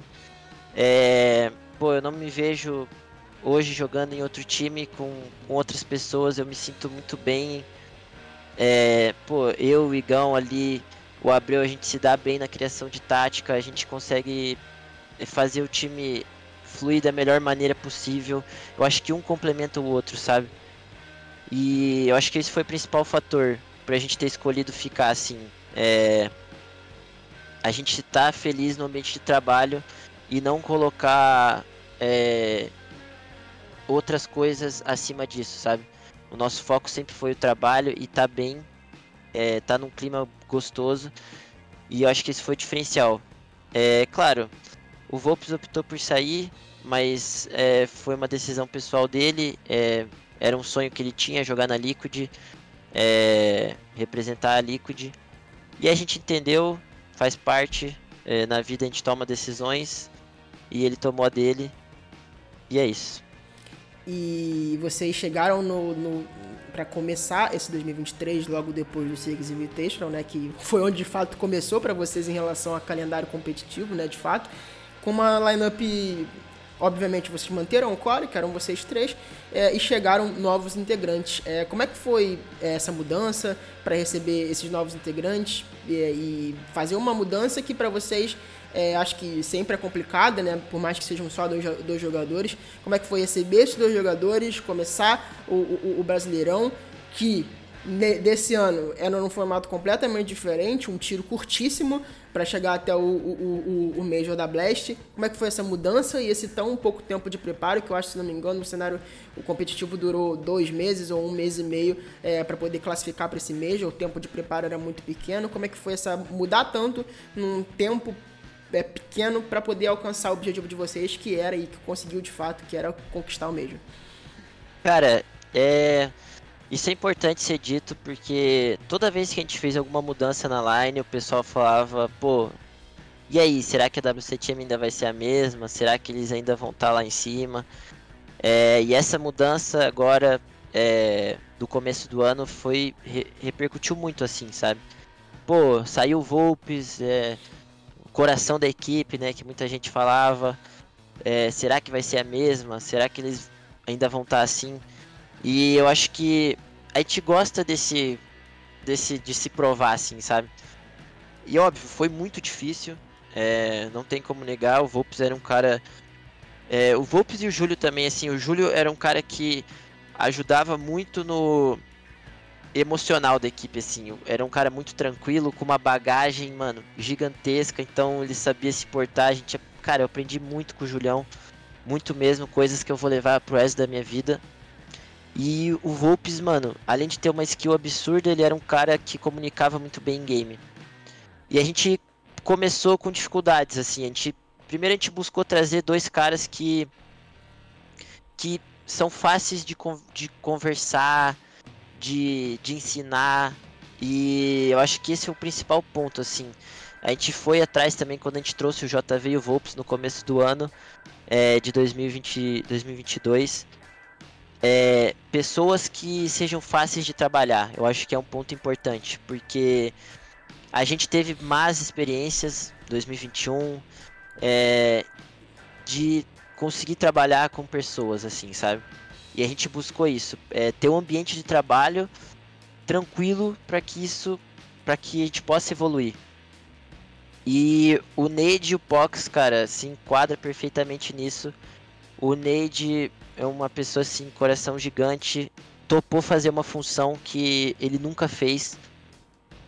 É, pô, eu não me vejo hoje jogando em outro time com, com outras pessoas, eu me sinto muito bem é, pô, eu, o Igão ali, o Abreu, a gente se dá bem na criação de tática, a gente consegue fazer o time fluir da melhor maneira possível. Eu acho que um complementa o outro, sabe? E eu acho que esse foi o principal fator pra gente ter escolhido ficar assim. É... A gente tá feliz no ambiente de trabalho e não colocar é... outras coisas acima disso, sabe? O nosso foco sempre foi o trabalho e tá bem, é, tá num clima gostoso e eu acho que esse foi o diferencial. É claro, o Volpes optou por sair, mas é, foi uma decisão pessoal dele. É, era um sonho que ele tinha jogar na Liquid, é, representar a Liquid. E a gente entendeu, faz parte. É, na vida a gente toma decisões e ele tomou a dele. E é isso. E vocês chegaram no, no para começar esse 2023 logo depois do Series Invitational, né, que foi onde de fato começou para vocês em relação a calendário competitivo, né, de fato, com uma lineup obviamente vocês manteram o core, que eram vocês três, é, e chegaram novos integrantes. É, como é que foi é, essa mudança para receber esses novos integrantes e, e fazer uma mudança que para vocês é, acho que sempre é complicada, né? Por mais que sejam só dois, dois jogadores. Como é que foi receber esses dois jogadores, começar o, o, o Brasileirão, que desse ano era num formato completamente diferente, um tiro curtíssimo para chegar até o, o, o, o Major da Blast. Como é que foi essa mudança e esse tão pouco tempo de preparo, que eu acho, se não me engano, o cenário o competitivo durou dois meses ou um mês e meio é, para poder classificar para esse Major, o tempo de preparo era muito pequeno. Como é que foi essa mudar tanto num tempo é, pequeno para poder alcançar o objetivo de vocês, que era e que conseguiu de fato, que era conquistar o Major? Cara, é. Isso é importante ser dito porque toda vez que a gente fez alguma mudança na line, o pessoal falava, pô, e aí, será que a WCTM ainda vai ser a mesma? Será que eles ainda vão estar tá lá em cima? É, e essa mudança agora é, do começo do ano foi re, repercutiu muito assim, sabe? Pô, saiu Volpes, é, coração da equipe, né? Que muita gente falava. É, será que vai ser a mesma? Será que eles ainda vão estar tá assim. E eu acho que a gente gosta desse, desse de se provar assim, sabe? E óbvio, foi muito difícil. É, não tem como negar, o Volpes era um cara. É, o Volpes e o Júlio também, assim, o Júlio era um cara que ajudava muito no emocional da equipe, assim. Era um cara muito tranquilo, com uma bagagem, mano, gigantesca, então ele sabia se portar. A gente, cara, eu aprendi muito com o Julião, muito mesmo, coisas que eu vou levar pro resto da minha vida. E o Volpes, mano, além de ter uma skill absurda, ele era um cara que comunicava muito bem em game. E a gente começou com dificuldades, assim. A gente, primeiro a gente buscou trazer dois caras que que são fáceis de, de conversar, de, de ensinar. E eu acho que esse é o principal ponto, assim. A gente foi atrás também quando a gente trouxe o JV e o Volps no começo do ano é, de 2020, 2022. É, pessoas que sejam fáceis de trabalhar, eu acho que é um ponto importante, porque a gente teve más experiências 2021 é, de conseguir trabalhar com pessoas, assim, sabe? E a gente buscou isso, é, ter um ambiente de trabalho tranquilo para que isso, para que a gente possa evoluir. E o Neide e o Pox, cara, se enquadra perfeitamente nisso. O Neide é uma pessoa assim, coração gigante, topou fazer uma função que ele nunca fez.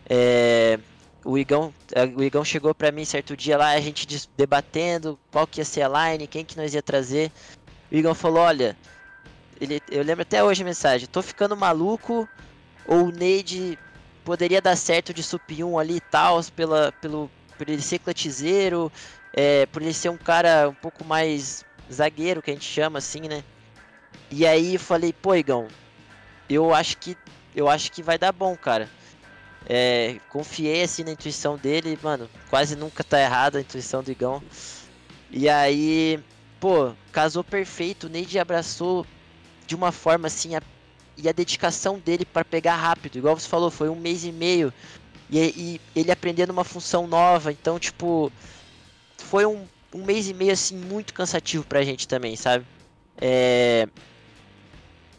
É, o Igão, o Igão chegou para mim certo dia lá, a gente debatendo qual que ia ser a line, quem que nós ia trazer. O Igão falou, olha, ele, eu lembro até hoje a mensagem. Tô ficando maluco. Ou o Neide poderia dar certo de sup 1 ali e tal, pela, pelo, por ele ser clutcheiro, é, por ele ser um cara um pouco mais zagueiro, que a gente chama assim, né? E aí eu falei, pô, Igão, eu acho que eu acho que vai dar bom, cara. É, confiei assim na intuição dele, mano, quase nunca tá errado a intuição do Igão. E aí, pô, casou perfeito, o Neide abraçou de uma forma assim, a, e a dedicação dele para pegar rápido, igual você falou, foi um mês e meio, e, e ele aprendendo uma função nova, então, tipo, foi um, um mês e meio assim muito cansativo pra gente também, sabe? É,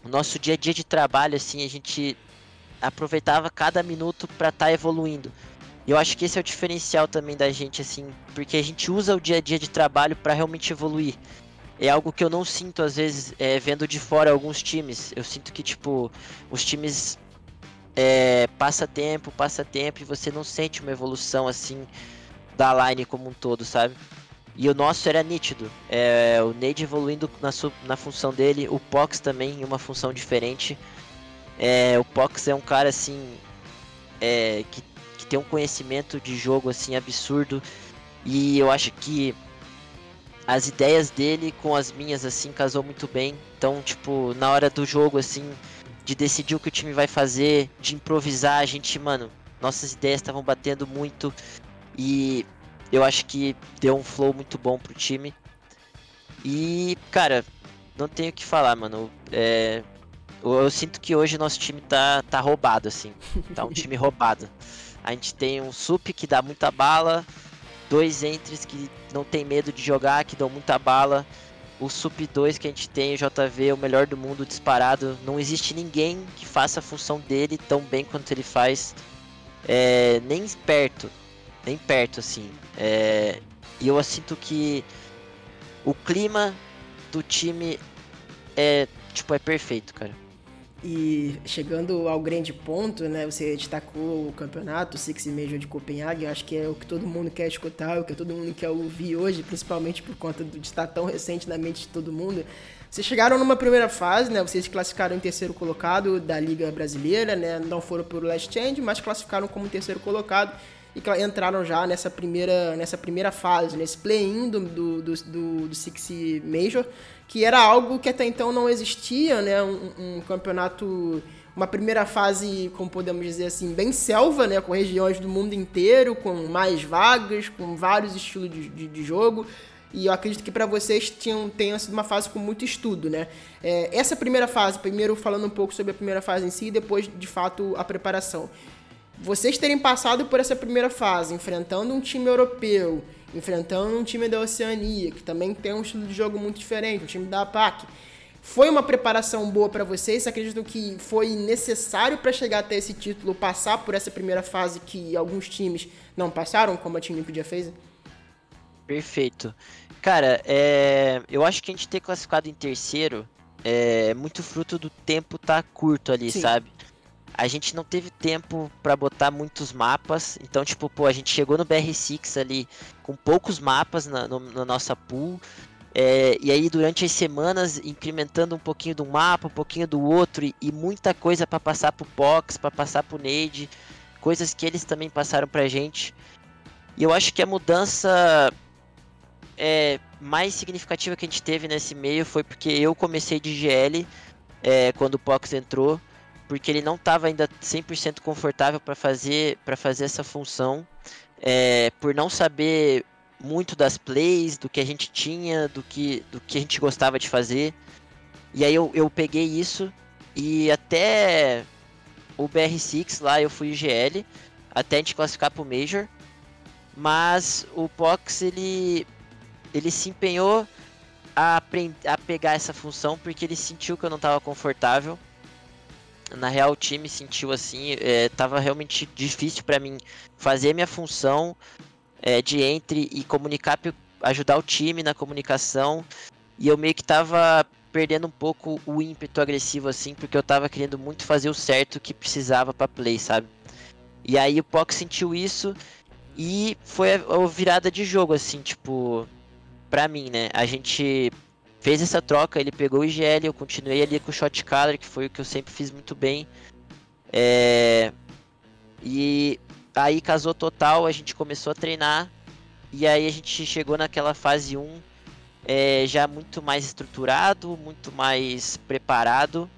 o nosso dia a dia de trabalho, assim, a gente aproveitava cada minuto para estar tá evoluindo. Eu acho que esse é o diferencial também da gente, assim, porque a gente usa o dia a dia de trabalho para realmente evoluir é algo que eu não sinto às vezes é, vendo de fora alguns times. Eu sinto que tipo os times é, passa tempo, passa tempo e você não sente uma evolução assim da line como um todo, sabe? E o nosso era nítido. É, o Nade evoluindo na, na função dele, o Pox também em uma função diferente. É, o Pox é um cara assim é, que, que tem um conhecimento de jogo assim absurdo e eu acho que as ideias dele com as minhas, assim, casou muito bem. Então, tipo, na hora do jogo, assim, de decidir o que o time vai fazer, de improvisar, a gente, mano, nossas ideias estavam batendo muito. E eu acho que deu um flow muito bom pro time. E, cara, não tenho o que falar, mano. É, eu, eu, sinto que hoje nosso time tá, tá roubado, assim. Tá um time roubado. A gente tem um sup que dá muita bala, dois entres que não tem medo de jogar, que dão muita bala. O Sup 2 que a gente tem, o JV, é o melhor do mundo disparado. Não existe ninguém que faça a função dele tão bem quanto ele faz. É, nem perto. Nem perto, assim. É, e eu sinto que o clima do time é, tipo, é perfeito, cara. E chegando ao grande ponto, né, você destacou o campeonato, o Six Major de Copenhague, acho que é o que todo mundo quer escutar, o que todo mundo quer ouvir hoje, principalmente por conta de estar tão recente na mente de todo mundo. Vocês chegaram numa primeira fase, né, vocês classificaram em terceiro colocado da Liga Brasileira, né, não foram por Last Change, mas classificaram como terceiro colocado e entraram já nessa primeira, nessa primeira fase, nesse play-in do, do, do, do, Six Major, que era algo que até então não existia, né? Um, um, campeonato, uma primeira fase, como podemos dizer assim, bem selva, né? Com regiões do mundo inteiro, com mais vagas, com vários estilos de, de, de jogo. E eu acredito que para vocês tinham, tenha sido uma fase com muito estudo, né? É, essa primeira fase, primeiro falando um pouco sobre a primeira fase em si, e depois, de fato, a preparação vocês terem passado por essa primeira fase, enfrentando um time europeu, enfrentando um time da Oceania, que também tem um estilo de jogo muito diferente, um time da APAC, Foi uma preparação boa para vocês? Acreditam que foi necessário para chegar até esse título, passar por essa primeira fase que alguns times não passaram, como a Team Liquid fez? Perfeito. Cara, é... eu acho que a gente ter classificado em terceiro é muito fruto do tempo tá curto ali, Sim. sabe? A gente não teve tempo para botar muitos mapas, então, tipo, pô, a gente chegou no BR6 ali com poucos mapas na, no, na nossa pool, é, e aí durante as semanas incrementando um pouquinho de um mapa, um pouquinho do outro, e, e muita coisa para passar pro Pox, para passar pro Nade, coisas que eles também passaram pra gente. E eu acho que a mudança é, mais significativa que a gente teve nesse meio foi porque eu comecei de GL é, quando o Pox entrou, porque ele não estava ainda 100% confortável para fazer, fazer essa função, é, por não saber muito das plays, do que a gente tinha, do que, do que a gente gostava de fazer. E aí eu, eu peguei isso e até o BR6 lá eu fui GL, até a gente classificar pro Major. Mas o Pox ele ele se empenhou a, a pegar essa função porque ele sentiu que eu não estava confortável. Na real, o time sentiu assim, é, tava realmente difícil para mim fazer minha função é, de entre e comunicar, ajudar o time na comunicação. E eu meio que tava perdendo um pouco o ímpeto agressivo assim, porque eu tava querendo muito fazer o certo que precisava para play, sabe? E aí o Pox sentiu isso e foi a virada de jogo assim, tipo, pra mim, né? A gente fez essa troca, ele pegou o IGL, eu continuei ali com o Shot Caller, que foi o que eu sempre fiz muito bem. É... E aí casou total, a gente começou a treinar. E aí a gente chegou naquela fase 1 é, já muito mais estruturado, muito mais preparado.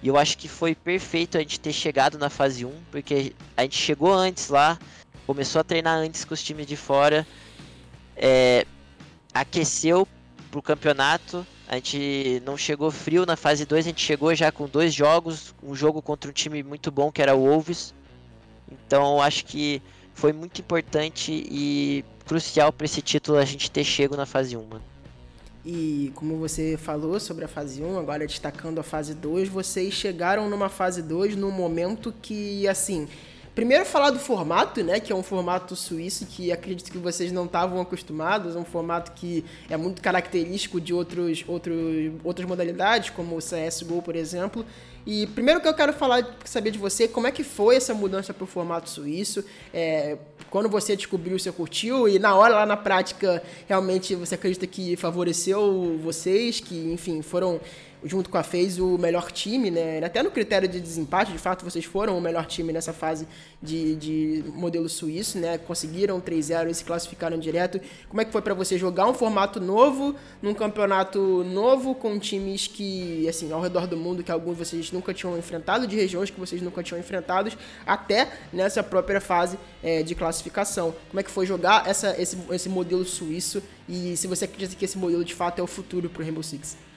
E eu acho que foi perfeito a gente ter chegado na fase 1, porque a gente chegou antes lá, começou a treinar antes com os times de fora. É, aqueceu pro campeonato. A gente não chegou frio na fase 2, a gente chegou já com dois jogos, um jogo contra um time muito bom que era o Wolves. Então acho que foi muito importante e crucial para esse título a gente ter chego na fase 1, mano. E como você falou sobre a fase 1, agora destacando a fase 2, vocês chegaram numa fase 2 num momento que, assim, Primeiro falar do formato, né, que é um formato suíço que acredito que vocês não estavam acostumados, é um formato que é muito característico de outros, outros, outras modalidades, como o CSGO, por exemplo. E primeiro que eu quero falar, saber de você, como é que foi essa mudança para o formato suíço? É, quando você descobriu, você curtiu? E na hora, lá na prática, realmente você acredita que favoreceu vocês, que, enfim, foram junto com a FaZe, o melhor time, né? Até no critério de desempate, de fato, vocês foram o melhor time nessa fase de, de modelo suíço, né? Conseguiram 3-0 e se classificaram direto. Como é que foi para você jogar um formato novo, num campeonato novo, com times que, assim, ao redor do mundo, que alguns vocês nunca tinham enfrentado, de regiões que vocês nunca tinham enfrentado, até nessa própria fase é, de classificação. Como é que foi jogar essa, esse, esse modelo suíço e se você acredita que esse modelo de fato é o futuro pro Rainbow Six?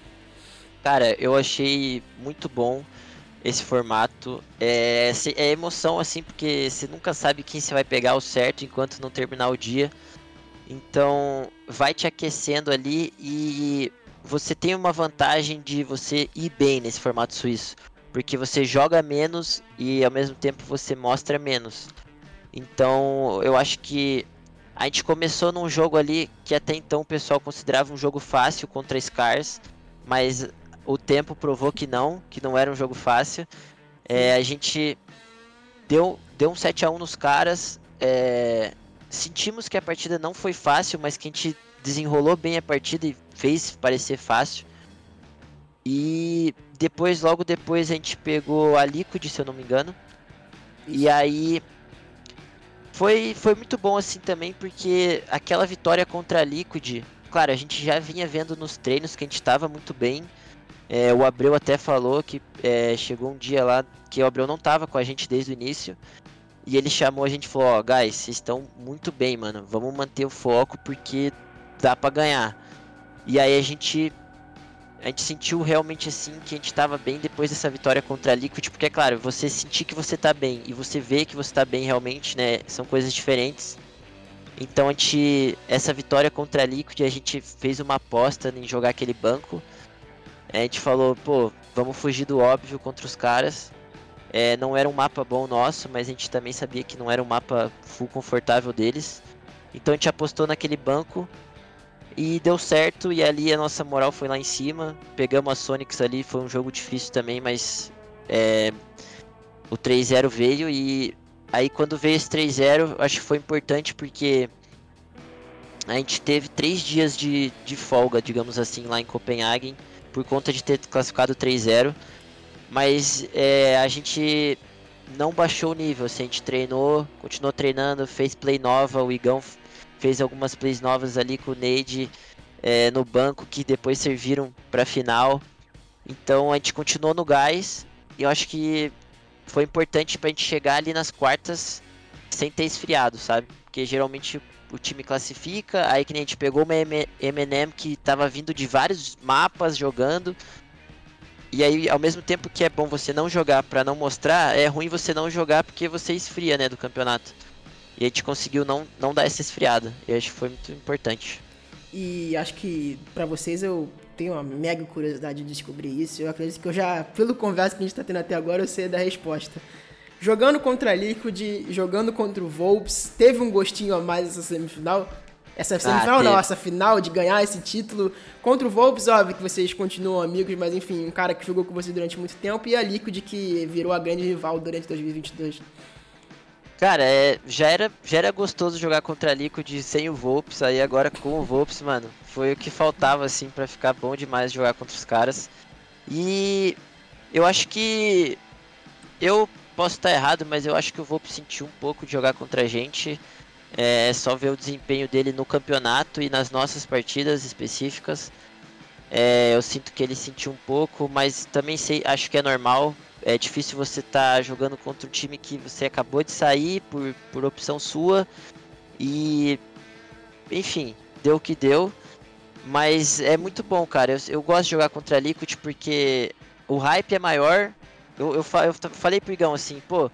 Cara, eu achei muito bom esse formato. É, é emoção, assim, porque você nunca sabe quem você vai pegar o certo enquanto não terminar o dia. Então, vai te aquecendo ali e você tem uma vantagem de você ir bem nesse formato suíço. Porque você joga menos e ao mesmo tempo você mostra menos. Então, eu acho que a gente começou num jogo ali que até então o pessoal considerava um jogo fácil contra Scars, mas o tempo provou que não, que não era um jogo fácil. É, a gente deu, deu um 7 a 1 nos caras. É, sentimos que a partida não foi fácil, mas que a gente desenrolou bem a partida e fez parecer fácil. E depois, logo depois, a gente pegou a Liquid, se eu não me engano. E aí foi, foi muito bom assim também, porque aquela vitória contra a Liquid, claro, a gente já vinha vendo nos treinos que a gente estava muito bem. É, o Abreu até falou que é, chegou um dia lá que o Abreu não tava com a gente desde o início. E ele chamou a gente e falou, ó, oh, guys, vocês estão muito bem, mano. Vamos manter o foco porque dá para ganhar. E aí a gente a gente sentiu realmente assim que a gente tava bem depois dessa vitória contra a Liquid, porque é claro, você sentir que você tá bem e você ver que você tá bem realmente, né, são coisas diferentes. Então a gente essa vitória contra a Liquid, a gente fez uma aposta em jogar aquele banco A gente falou, pô, vamos fugir do óbvio contra os caras. É, não era um mapa bom nosso, mas a gente também sabia que não era um mapa full confortável deles. Então a gente apostou naquele banco e deu certo. E ali a nossa moral foi lá em cima. Pegamos a Sonics ali, foi um jogo difícil também, mas é, o 3-0 veio. E aí quando veio esse 3-0, acho que foi importante porque a gente teve três dias de, de folga, digamos assim, lá em Copenhagen, por conta de ter classificado 3-0. Mas é, a gente não baixou o nível, assim, a gente treinou, continuou treinando, fez play nova, o Igão fez algumas plays novas ali com o Neide é, no banco que depois serviram para final. Então a gente continuou no gás e eu acho que foi importante para a gente chegar ali nas quartas sem ter esfriado, sabe? Porque geralmente o time classifica, aí que a gente pegou uma M&M que estava vindo de vários mapas jogando, e aí, ao mesmo tempo que é bom você não jogar para não mostrar, é ruim você não jogar porque você esfria, né, do campeonato. E a gente conseguiu não, não dar essa esfriada. E acho que foi muito importante. E acho que para vocês eu tenho uma mega curiosidade de descobrir isso. Eu acredito que eu já, pelo conversa que a gente tá tendo até agora, eu sei da resposta. Jogando contra a Liquid, jogando contra o Volps, teve um gostinho a mais essa semifinal? Essa semifinal ah, não, essa final de ganhar esse título contra o Volps, óbvio que vocês continuam amigos, mas enfim, um cara que jogou com você durante muito tempo e a Liquid que virou a grande rival durante 2022. Cara, é, já, era, já era gostoso jogar contra a Liquid sem o Volps, aí agora com o Volps, mano, foi o que faltava assim para ficar bom demais jogar contra os caras. E eu acho que eu posso estar errado, mas eu acho que o Volps sentiu um pouco de jogar contra a gente. É só ver o desempenho dele no campeonato e nas nossas partidas específicas. É, eu sinto que ele sentiu um pouco, mas também sei, acho que é normal. É difícil você estar tá jogando contra um time que você acabou de sair por, por opção sua. E enfim, deu o que deu. Mas é muito bom, cara. Eu, eu gosto de jogar contra a Liquid porque o hype é maior. Eu, eu, eu falei pro Igão assim, pô,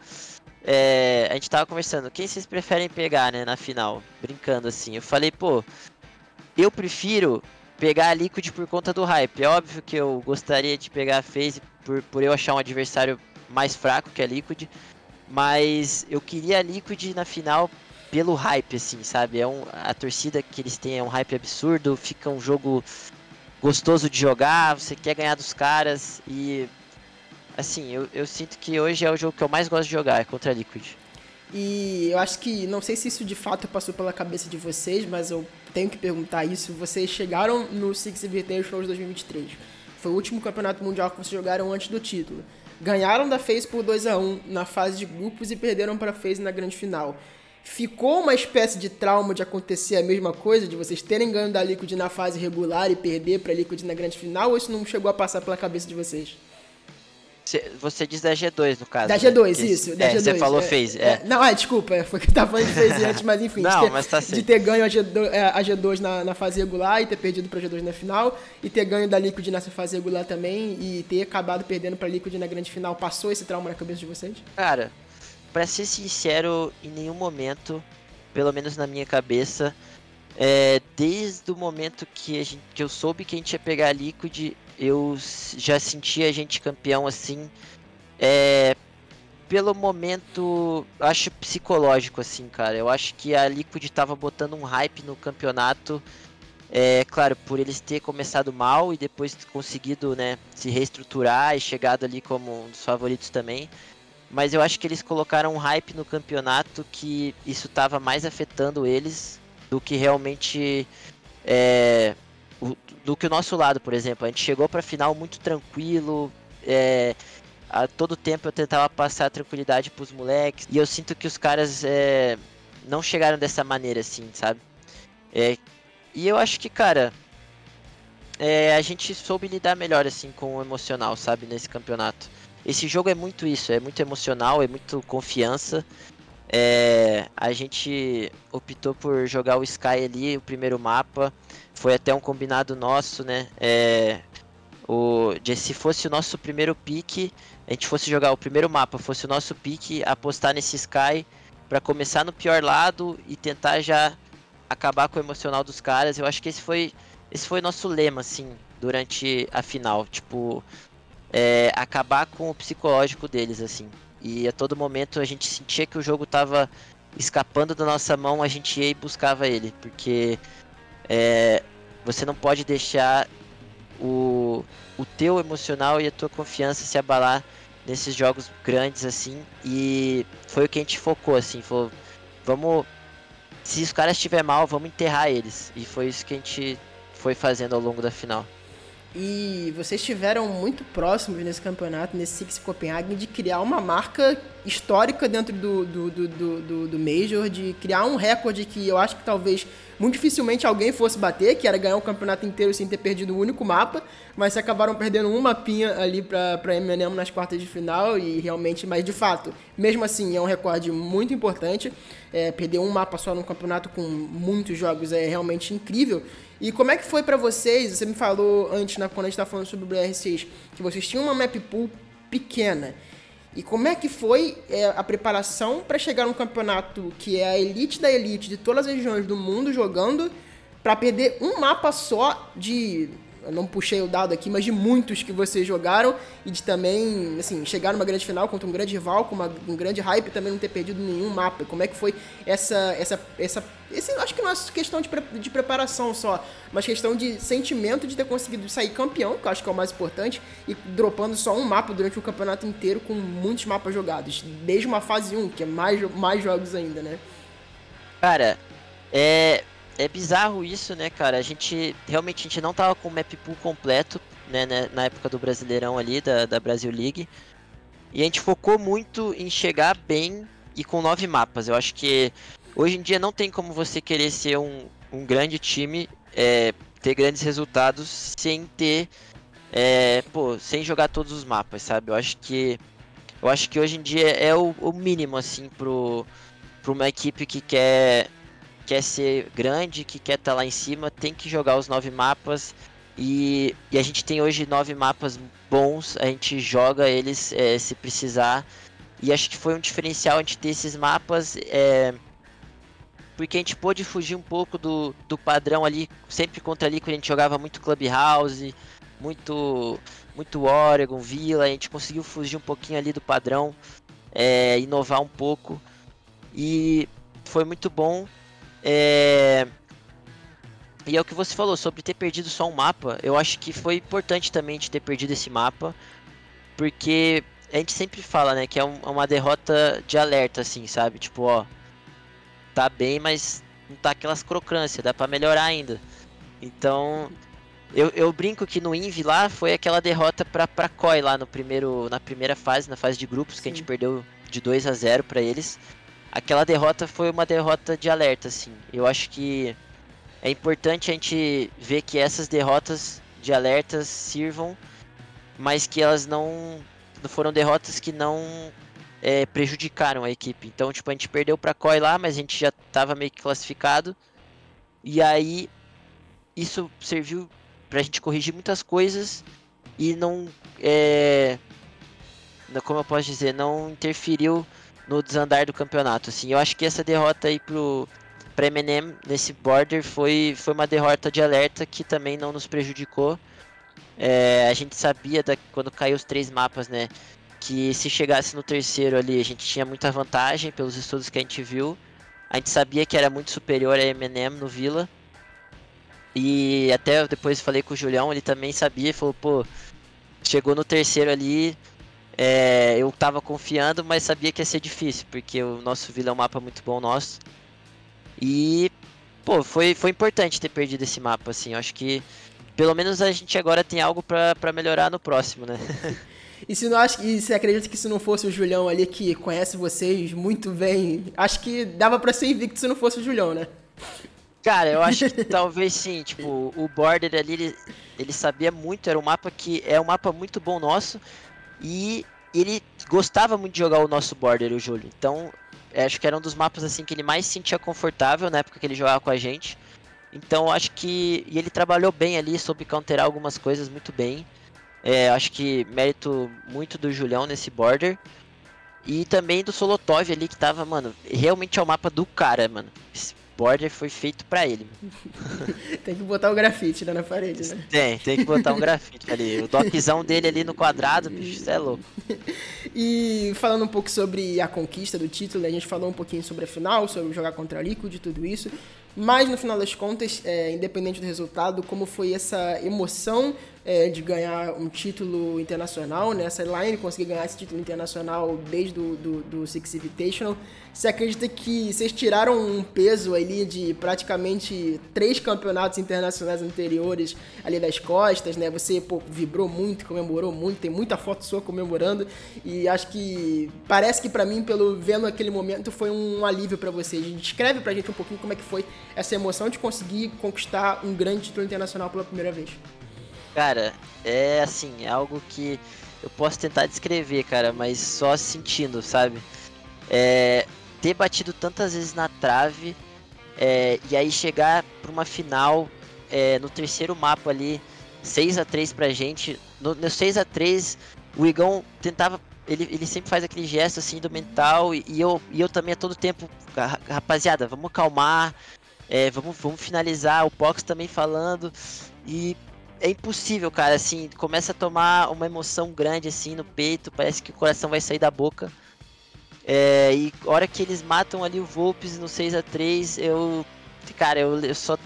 é, a gente tava conversando, quem vocês preferem pegar, né, na final? Brincando assim. Eu falei, pô, eu prefiro pegar a Liquid por conta do hype. É óbvio que eu gostaria de pegar a FaZe por, por eu achar um adversário mais fraco que a Liquid. Mas eu queria a Liquid na final pelo hype, assim, sabe? É um, a torcida que eles têm é um hype absurdo, fica um jogo gostoso de jogar, você quer ganhar dos caras e assim, eu, eu sinto que hoje é o jogo que eu mais gosto de jogar, é contra a Liquid. E eu acho que, não sei se isso de fato passou pela cabeça de vocês, mas eu tenho que perguntar isso. Vocês chegaram no Six Invitational 2023. Foi o último campeonato mundial que vocês jogaram antes do título. Ganharam da FaZe por 2 a 1 na fase de grupos e perderam para a FaZe na grande final. Ficou uma espécie de trauma de acontecer a mesma coisa, de vocês terem ganho da Liquid na fase regular e perder para a Liquid na grande final, ou isso não chegou a passar pela cabeça de vocês? Você diz da G2, no caso. Da G2, né? isso. Da é, G2. Você falou é, phase. É. é. Não, é, desculpa, foi que eu tava falando de phase antes, mas enfim. Não, de ter, mas tá De ter ganho a G2, é, a G2 na, na, fase regular e ter perdido pra G2 na final, e ter ganho da Liquid nessa fase regular também, e ter acabado perdendo pra Liquid na grande final. Passou esse trauma na cabeça de vocês? Cara, pra ser sincero, em nenhum momento, pelo menos na minha cabeça, é, desde o momento que, gente, que eu soube que a gente ia pegar a Liquid, eu já senti a gente campeão assim é, pelo momento, acho psicológico, assim, cara. Eu acho que a Liquid tava botando um hype no campeonato. É, claro, por eles ter começado mal e depois conseguido, né, se reestruturar e chegado ali como um dos favoritos também. Mas eu acho que eles colocaram um hype no campeonato que isso tava mais afetando eles do que realmente é, do que o nosso lado, por exemplo. A gente chegou pra final muito tranquilo, é, a todo tempo eu tentava passar tranquilidade pros moleques. E eu sinto que os caras é, não chegaram dessa maneira, assim, sabe? É, e eu acho que, cara, é, a gente soube lidar melhor, assim, com o emocional, sabe? Nesse campeonato. Esse jogo é muito isso, é muito emocional, é muito confiança. É, a gente optou por jogar o Sky ali, o primeiro mapa. Foi até um combinado nosso, né? É, o, de, se fosse o nosso primeiro pique, a gente fosse jogar o primeiro mapa, fosse o nosso pique, apostar nesse Sky para começar no pior lado e tentar já acabar com o emocional dos caras. Eu acho que esse foi esse foi nosso lema, assim, durante a final. Tipo, é, acabar com o psicológico deles, assim. E a todo momento a gente sentia que o jogo tava escapando da nossa mão, a gente ia e buscava ele. Porque é, você não pode deixar o, o teu emocional e a tua confiança se abalar nesses jogos grandes assim. E foi o que a gente focou, assim. Falou, vamos. Se os caras estiver mal, vamos enterrar eles. E foi isso que a gente foi fazendo ao longo da final. E vocês estiveram muito próximos nesse campeonato, nesse Six Copenhagen, de criar uma marca histórica dentro do, do, do, do, do Major, de criar um recorde que eu acho que talvez muito dificilmente alguém fosse bater, que era ganhar um campeonato inteiro sem ter perdido um único mapa, mas se acabaram perdendo um mapinha ali para M&M nas quartas de final e realmente, mas de fato, mesmo assim é um recorde muito importante, é, perder um mapa só num campeonato com muitos jogos é realmente incrível. E como é que foi para vocês? Você me falou antes, né, quando a gente estava falando sobre o BR6, que vocês tinham uma map pool pequena. E como é que foi é, a preparação para chegar num campeonato que é a elite da elite de todas as regiões do mundo jogando para perder um mapa só de eu não puxei o dado aqui, mas de muitos que vocês jogaram e de também, assim, chegar numa grande final contra um grande rival, com uma, um grande hype e também não ter perdido nenhum mapa. Como é que foi essa, essa, essa, esse, acho que não é questão de, pre, de preparação só, mas questão de sentimento de ter conseguido sair campeão, que eu acho que é o mais importante, e dropando só um mapa durante o campeonato inteiro com muitos mapas jogados, desde uma fase 1, que é mais, mais jogos ainda, né? Cara, é, é bizarro isso, né, cara? A gente realmente a gente não tava com o map pool completo, né, né, na época do Brasileirão ali, da, da Brasil League. E a gente focou muito em chegar bem e com nove mapas. Eu acho que hoje em dia não tem como você querer ser um, um grande time, é, ter grandes resultados sem ter, é, pô, sem jogar todos os mapas, sabe? Eu acho que eu acho que hoje em dia é o, o mínimo assim pro, pro uma equipe que quer quer ser grande, que quer estar tá lá em cima, tem que jogar os nove mapas. E, e, a gente tem hoje nove mapas bons, a gente joga eles é, se precisar. E acho que foi um diferencial a gente ter esses mapas, é, porque a gente pôde fugir um pouco do, do padrão ali, sempre contra ali, quando a gente jogava muito Clubhouse, muito, muito Oregon, Villa, a gente conseguiu fugir um pouquinho ali do padrão, é, inovar um pouco. E foi muito bom. É... E é o que você falou sobre ter perdido só um mapa. Eu acho que foi importante também de ter perdido esse mapa, porque a gente sempre fala, né, que é, um, é uma derrota de alerta, assim, sabe? Tipo, ó, tá bem, mas não tá aquelas crocâncias, dá para melhorar ainda. Então, eu, eu brinco que no Invi lá foi aquela derrota pra, pra Koi lá no primeiro, na primeira fase, na fase de grupos, Sim. que a gente perdeu de 2 a 0 para eles aquela derrota foi uma derrota de alerta, assim. Eu acho que é importante a gente ver que essas derrotas de alertas sirvam, mas que elas não, foram derrotas que não é, prejudicaram a equipe. Então, tipo, a gente perdeu para Koi lá, mas a gente já estava meio que classificado. E aí isso serviu para a gente corrigir muitas coisas e não é, como eu posso dizer, não interferiu no desandar do campeonato. Assim, eu acho que essa derrota aí pro pra Eminem nesse border foi, foi uma derrota de alerta que também não nos prejudicou. É, a gente sabia da, quando caiu os três mapas, né? Que se chegasse no terceiro ali, a gente tinha muita vantagem pelos estudos que a gente viu. A gente sabia que era muito superior a Eminem no Vila. E até depois falei com o Julião, ele também sabia, falou, pô, chegou no terceiro ali, é, eu tava confiando, mas sabia que ia ser difícil, porque o nosso Vila é um mapa muito bom nosso. E, pô, foi, foi importante ter perdido esse mapa, assim. Eu acho que pelo menos a gente agora tem algo para melhorar no próximo, né? E se não acha e você acredita que se não fosse o Julião ali que conhece vocês muito bem, acho que dava para ser invicto se não fosse o Julião, né? Cara, eu acho que talvez sim, tipo, o border ali ele, ele sabia muito, era um mapa que é um mapa muito bom nosso, e ele gostava muito de jogar o nosso border, o Júlio. Então, acho que era um dos mapas assim que ele mais se sentia confortável na época que ele jogava com a gente. Então, acho que e ele trabalhou bem ali, soube counterar algumas coisas muito bem. É, acho que mérito muito do Julião nesse border. E também do Solotov ali, que tava, mano, realmente é o mapa do cara, mano. Border foi feito para ele. tem que botar o grafite né, na parede, né? Tem, tem que botar um grafite ali. O doczão dele ali no quadrado, bicho, isso é louco. E falando um pouco sobre a conquista do título, a gente falou um pouquinho sobre a final, sobre jogar contra a Liquid e tudo isso. Mas no final das contas, é, independente do resultado, como foi essa emoção é, de ganhar um título internacional, né? Essa line conseguir ganhar esse título internacional desde o do, do Six Invitational. Você acredita que vocês tiraram um peso ali de praticamente três campeonatos internacionais anteriores ali das costas, né? Você pô, vibrou muito, comemorou muito, tem muita foto sua comemorando e acho que parece que para mim, pelo vendo aquele momento, foi um alívio para vocês. Descreve pra gente um pouquinho como é que foi essa emoção de conseguir conquistar um grande título internacional pela primeira vez. Cara, é assim, é algo que eu posso tentar descrever, cara, mas só sentindo, sabe? É, ter batido tantas vezes na trave é, e aí chegar para uma final é, no terceiro mapa ali, 6 a 3 pra gente. No, no 6 a 3 o Igão tentava. Ele, ele sempre faz aquele gesto assim do mental e, e eu, e eu também a todo tempo, rapaziada, vamos calmar, é, vamos, vamos finalizar. O Pox também falando. E é impossível, cara. Assim, começa a tomar uma emoção grande assim no peito, parece que o coração vai sair da boca. É, e hora que eles matam ali o Volpes no 6 a 3 eu. Cara, eu, eu só,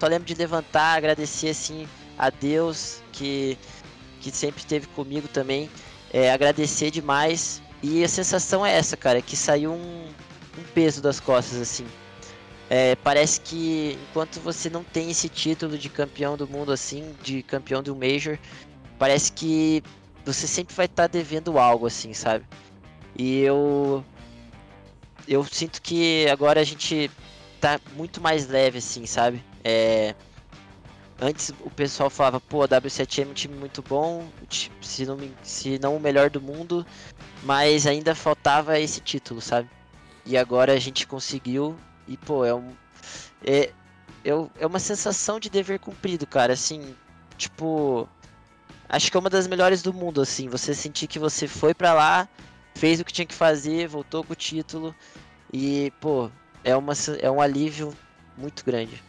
só lembro de levantar, agradecer assim a Deus que, que sempre esteve comigo também. É, agradecer demais. E a sensação é essa, cara, que saiu um, um peso das costas, assim. É, parece que enquanto você não tem esse título de campeão do mundo assim, de campeão do Major, parece que você sempre vai estar tá devendo algo assim, sabe? E eu eu sinto que agora a gente tá muito mais leve assim, sabe? É, antes o pessoal falava, pô, a W7M é um time muito bom, se não, se não o melhor do mundo, mas ainda faltava esse título, sabe? E agora a gente conseguiu e, pô, é um. É, é, é uma sensação de dever cumprido, cara. Assim, tipo. Acho que é uma das melhores do mundo, assim. Você sentir que você foi para lá, fez o que tinha que fazer, voltou com o título. E, pô, é, uma, é um alívio muito grande.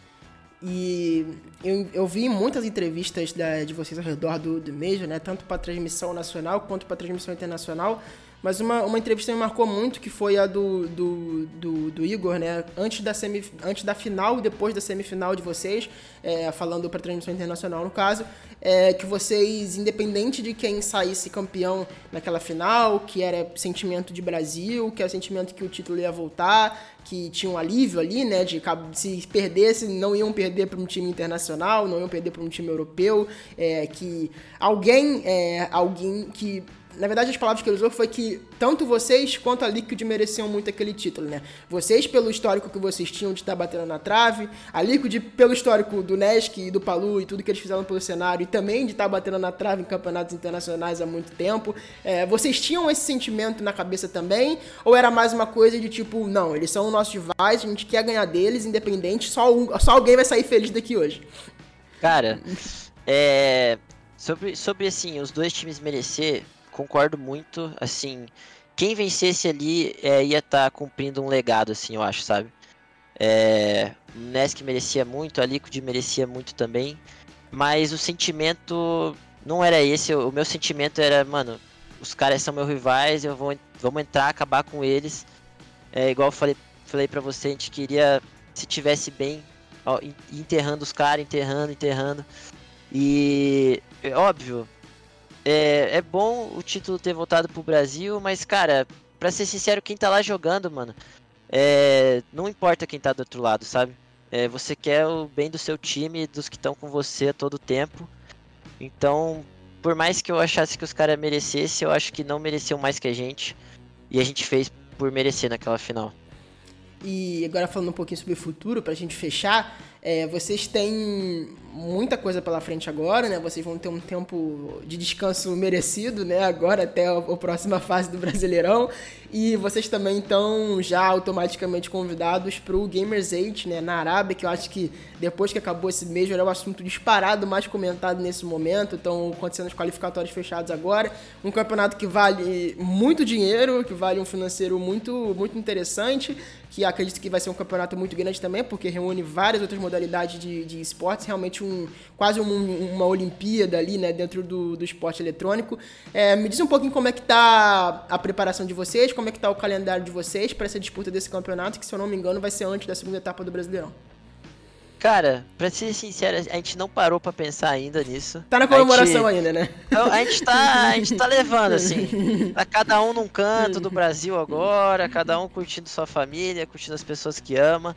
E eu, eu vi muitas entrevistas da, de vocês ao redor do, do Major, né? Tanto para transmissão nacional quanto para transmissão internacional. Mas uma, uma entrevista me marcou muito, que foi a do, do, do, do Igor, né? Antes da, semi, antes da final e depois da semifinal de vocês, é, falando para transmissão internacional no caso, é, que vocês, independente de quem saísse campeão naquela final, que era sentimento de Brasil, que era sentimento que o título ia voltar, que tinha um alívio ali, né? De se perdesse, não iam perder para um time internacional, não iam perder para um time europeu, é, que alguém, é, alguém que na verdade, as palavras que ele usou foi que tanto vocês quanto a Liquid mereciam muito aquele título, né? Vocês, pelo histórico que vocês tinham de estar batendo na trave, a Liquid, pelo histórico do Nesk e do Palu e tudo que eles fizeram pelo cenário, e também de estar batendo na trave em campeonatos internacionais há muito tempo. É, vocês tinham esse sentimento na cabeça também? Ou era mais uma coisa de tipo, não, eles são nossos rivais, a gente quer ganhar deles, independente, só, um, só alguém vai sair feliz daqui hoje? Cara, é. Sobre, sobre assim, os dois times merecer, concordo muito. Assim, quem vencesse ali é, ia estar tá cumprindo um legado, assim, eu acho, sabe? É, Nesk merecia muito, a Liquid merecia muito também. Mas o sentimento não era esse. O meu sentimento era, mano, os caras são meus rivais, eu vou vamos entrar, acabar com eles. É igual eu falei, falei pra você, a gente queria, se tivesse bem, ó, enterrando os caras, enterrando, enterrando. E é óbvio, é, é bom o título ter voltado pro Brasil, mas, cara, pra ser sincero, quem tá lá jogando, mano, é, não importa quem tá do outro lado, sabe? É, você quer o bem do seu time, dos que estão com você a todo tempo. Então, por mais que eu achasse que os caras merecessem, eu acho que não mereciam mais que a gente. E a gente fez por merecer naquela final. E agora falando um pouquinho sobre o futuro, pra gente fechar, é, vocês têm muita coisa pela frente agora, né? Vocês vão ter um tempo de descanso merecido, né? Agora até a, a próxima fase do Brasileirão. E vocês também estão já automaticamente convidados para o Gamers 8, né? Na Arábia, que eu acho que depois que acabou esse mês era o assunto disparado mais comentado nesse momento. Estão acontecendo os qualificatórios fechados agora. Um campeonato que vale muito dinheiro, que vale um financeiro muito, muito interessante que acredito que vai ser um campeonato muito grande também, porque reúne várias outras modalidades de, de esportes, realmente um, quase um, uma Olimpíada ali, né, dentro do, do esporte eletrônico. É, me diz um pouquinho como é que tá a preparação de vocês, como é que tá o calendário de vocês para essa disputa desse campeonato, que se eu não me engano vai ser antes da segunda etapa do Brasileirão. Cara, pra ser sincero, a gente não parou pra pensar ainda nisso. Tá na comemoração gente, ainda, né? Então, a gente tá, a gente tá levando, assim. Tá cada um num canto do Brasil agora, cada um curtindo sua família, curtindo as pessoas que ama.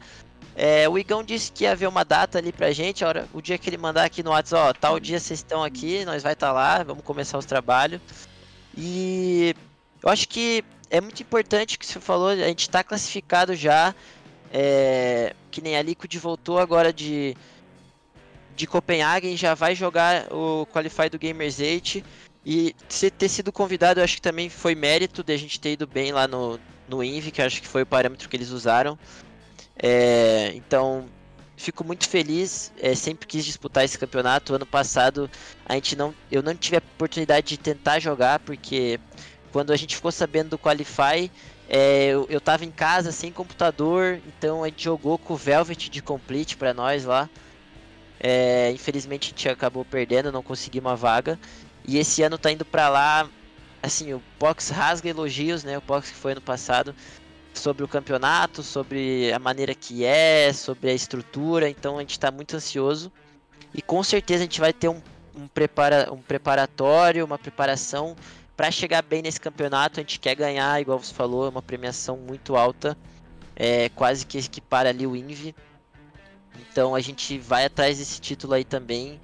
É, o Igão disse que ia haver uma data ali pra gente, a hora, o dia que ele mandar aqui no WhatsApp, ó, tal dia vocês estão aqui, nós vai estar tá lá, vamos começar os trabalhos. E eu acho que é muito importante que você falou, a gente tá classificado já. É, que nem a Liquid voltou agora de, de Copenhagen, já vai jogar o Qualify do Gamers 8. E ter sido convidado, eu acho que também foi mérito de a gente ter ido bem lá no, no Invi, que acho que foi o parâmetro que eles usaram. É, então, fico muito feliz. É, sempre quis disputar esse campeonato. Ano passado, a gente não, eu não tive a oportunidade de tentar jogar, porque quando a gente ficou sabendo do Qualify, é, eu, eu tava em casa sem computador, então a gente jogou com o Velvet de Complete para nós lá. É, infelizmente a gente acabou perdendo, não consegui uma vaga. E esse ano tá indo para lá, assim, o Pox rasga elogios, né? O Pox que foi ano passado, sobre o campeonato, sobre a maneira que é, sobre a estrutura. Então a gente tá muito ansioso. E com certeza a gente vai ter um, um, prepara, um preparatório, uma preparação para chegar bem nesse campeonato, a gente quer ganhar, igual você falou, é uma premiação muito alta, é quase que equipara ali o Invi. Então a gente vai atrás desse título aí também.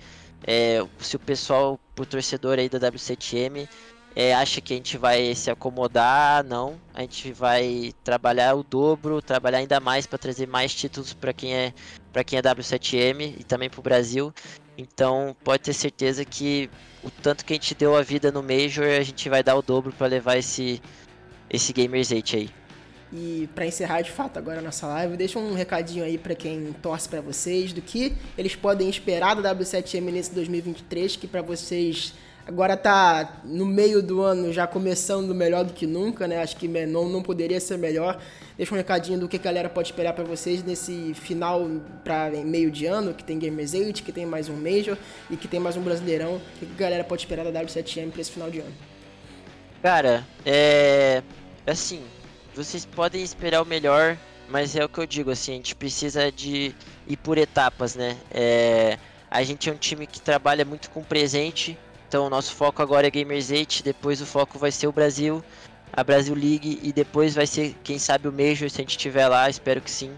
É, se o pessoal, o torcedor aí da W7M, é, acha que a gente vai se acomodar, não. A gente vai trabalhar o dobro, trabalhar ainda mais para trazer mais títulos para quem é para quem é W7M e também para o Brasil. Então pode ter certeza que o tanto que a gente deu a vida no Major, a gente vai dar o dobro para levar esse, esse Gamers 8 aí. E para encerrar de fato agora a nossa live, deixa um recadinho aí para quem torce para vocês do que eles podem esperar da W7M nesse 2023, que para vocês Agora tá no meio do ano já começando melhor do que nunca, né? Acho que não, não poderia ser melhor. Deixa um recadinho do que a galera pode esperar para vocês nesse final para meio de ano, que tem Gamers 8, que tem mais um Major e que tem mais um Brasileirão. O que a galera pode esperar da W7M para esse final de ano? Cara, é assim, vocês podem esperar o melhor, mas é o que eu digo, assim, a gente precisa de ir por etapas, né? É, a gente é um time que trabalha muito com presente, então o nosso foco agora é Gamers 8, depois o foco vai ser o Brasil, a Brasil League e depois vai ser, quem sabe, o Major se a gente estiver lá, espero que sim.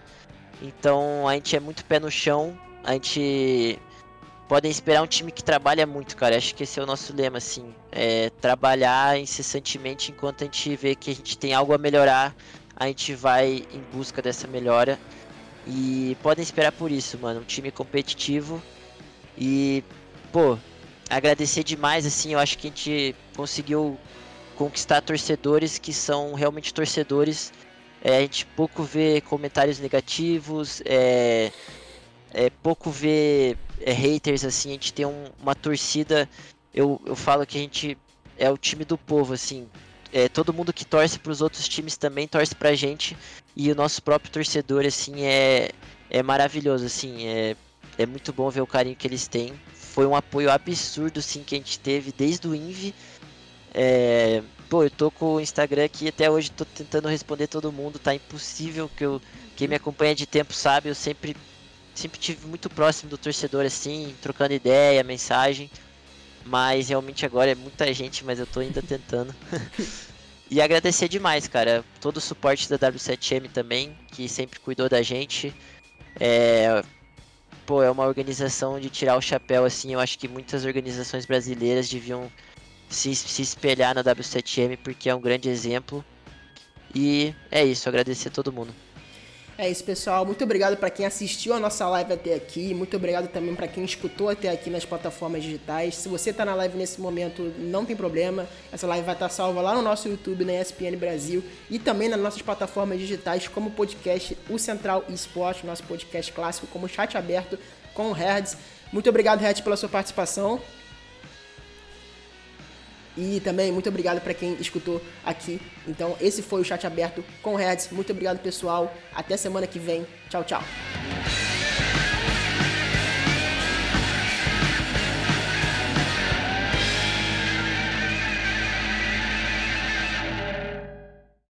Então a gente é muito pé no chão, a gente podem esperar um time que trabalha muito, cara. Acho que esse é o nosso lema, assim, é trabalhar incessantemente enquanto a gente vê que a gente tem algo a melhorar, a gente vai em busca dessa melhora. E podem esperar por isso, mano, um time competitivo e pô, agradecer demais, assim, eu acho que a gente conseguiu conquistar torcedores que são realmente torcedores. É, a gente pouco vê comentários negativos, é, é pouco vê é, haters, assim, a gente tem um, uma torcida, eu, eu falo que a gente é o time do povo, assim, é, todo mundo que torce para os outros times também torce para a gente e o nosso próprio torcedor assim é, é maravilhoso assim é, é muito bom ver o carinho que eles têm foi um apoio absurdo sim que a gente teve desde o Invi. É, pô, eu tô com o Instagram aqui até hoje tô tentando responder todo mundo, tá impossível que eu quem me acompanha de tempo sabe, eu sempre sempre tive muito próximo do torcedor assim, trocando ideia, mensagem. Mas realmente agora é muita gente, mas eu tô ainda tentando. e agradecer demais, cara, todo o suporte da W7M também, que sempre cuidou da gente. É, pô, é uma organização de tirar o chapéu, assim. Eu acho que muitas organizações brasileiras deviam se, se espelhar na W7M, porque é um grande exemplo. E é isso, agradecer a todo mundo. É isso, pessoal. Muito obrigado para quem assistiu a nossa live até aqui. Muito obrigado também para quem escutou até aqui nas plataformas digitais. Se você está na live nesse momento, não tem problema. Essa live vai estar tá salva lá no nosso YouTube, na ESPN Brasil e também nas nossas plataformas digitais, como o podcast O Central Esporte, nosso podcast clássico, como chat aberto com o Hertz. Muito obrigado, Hertz, pela sua participação. E também muito obrigado para quem escutou aqui. Então, esse foi o chat aberto com Reds. Muito obrigado, pessoal. Até semana que vem. Tchau, tchau.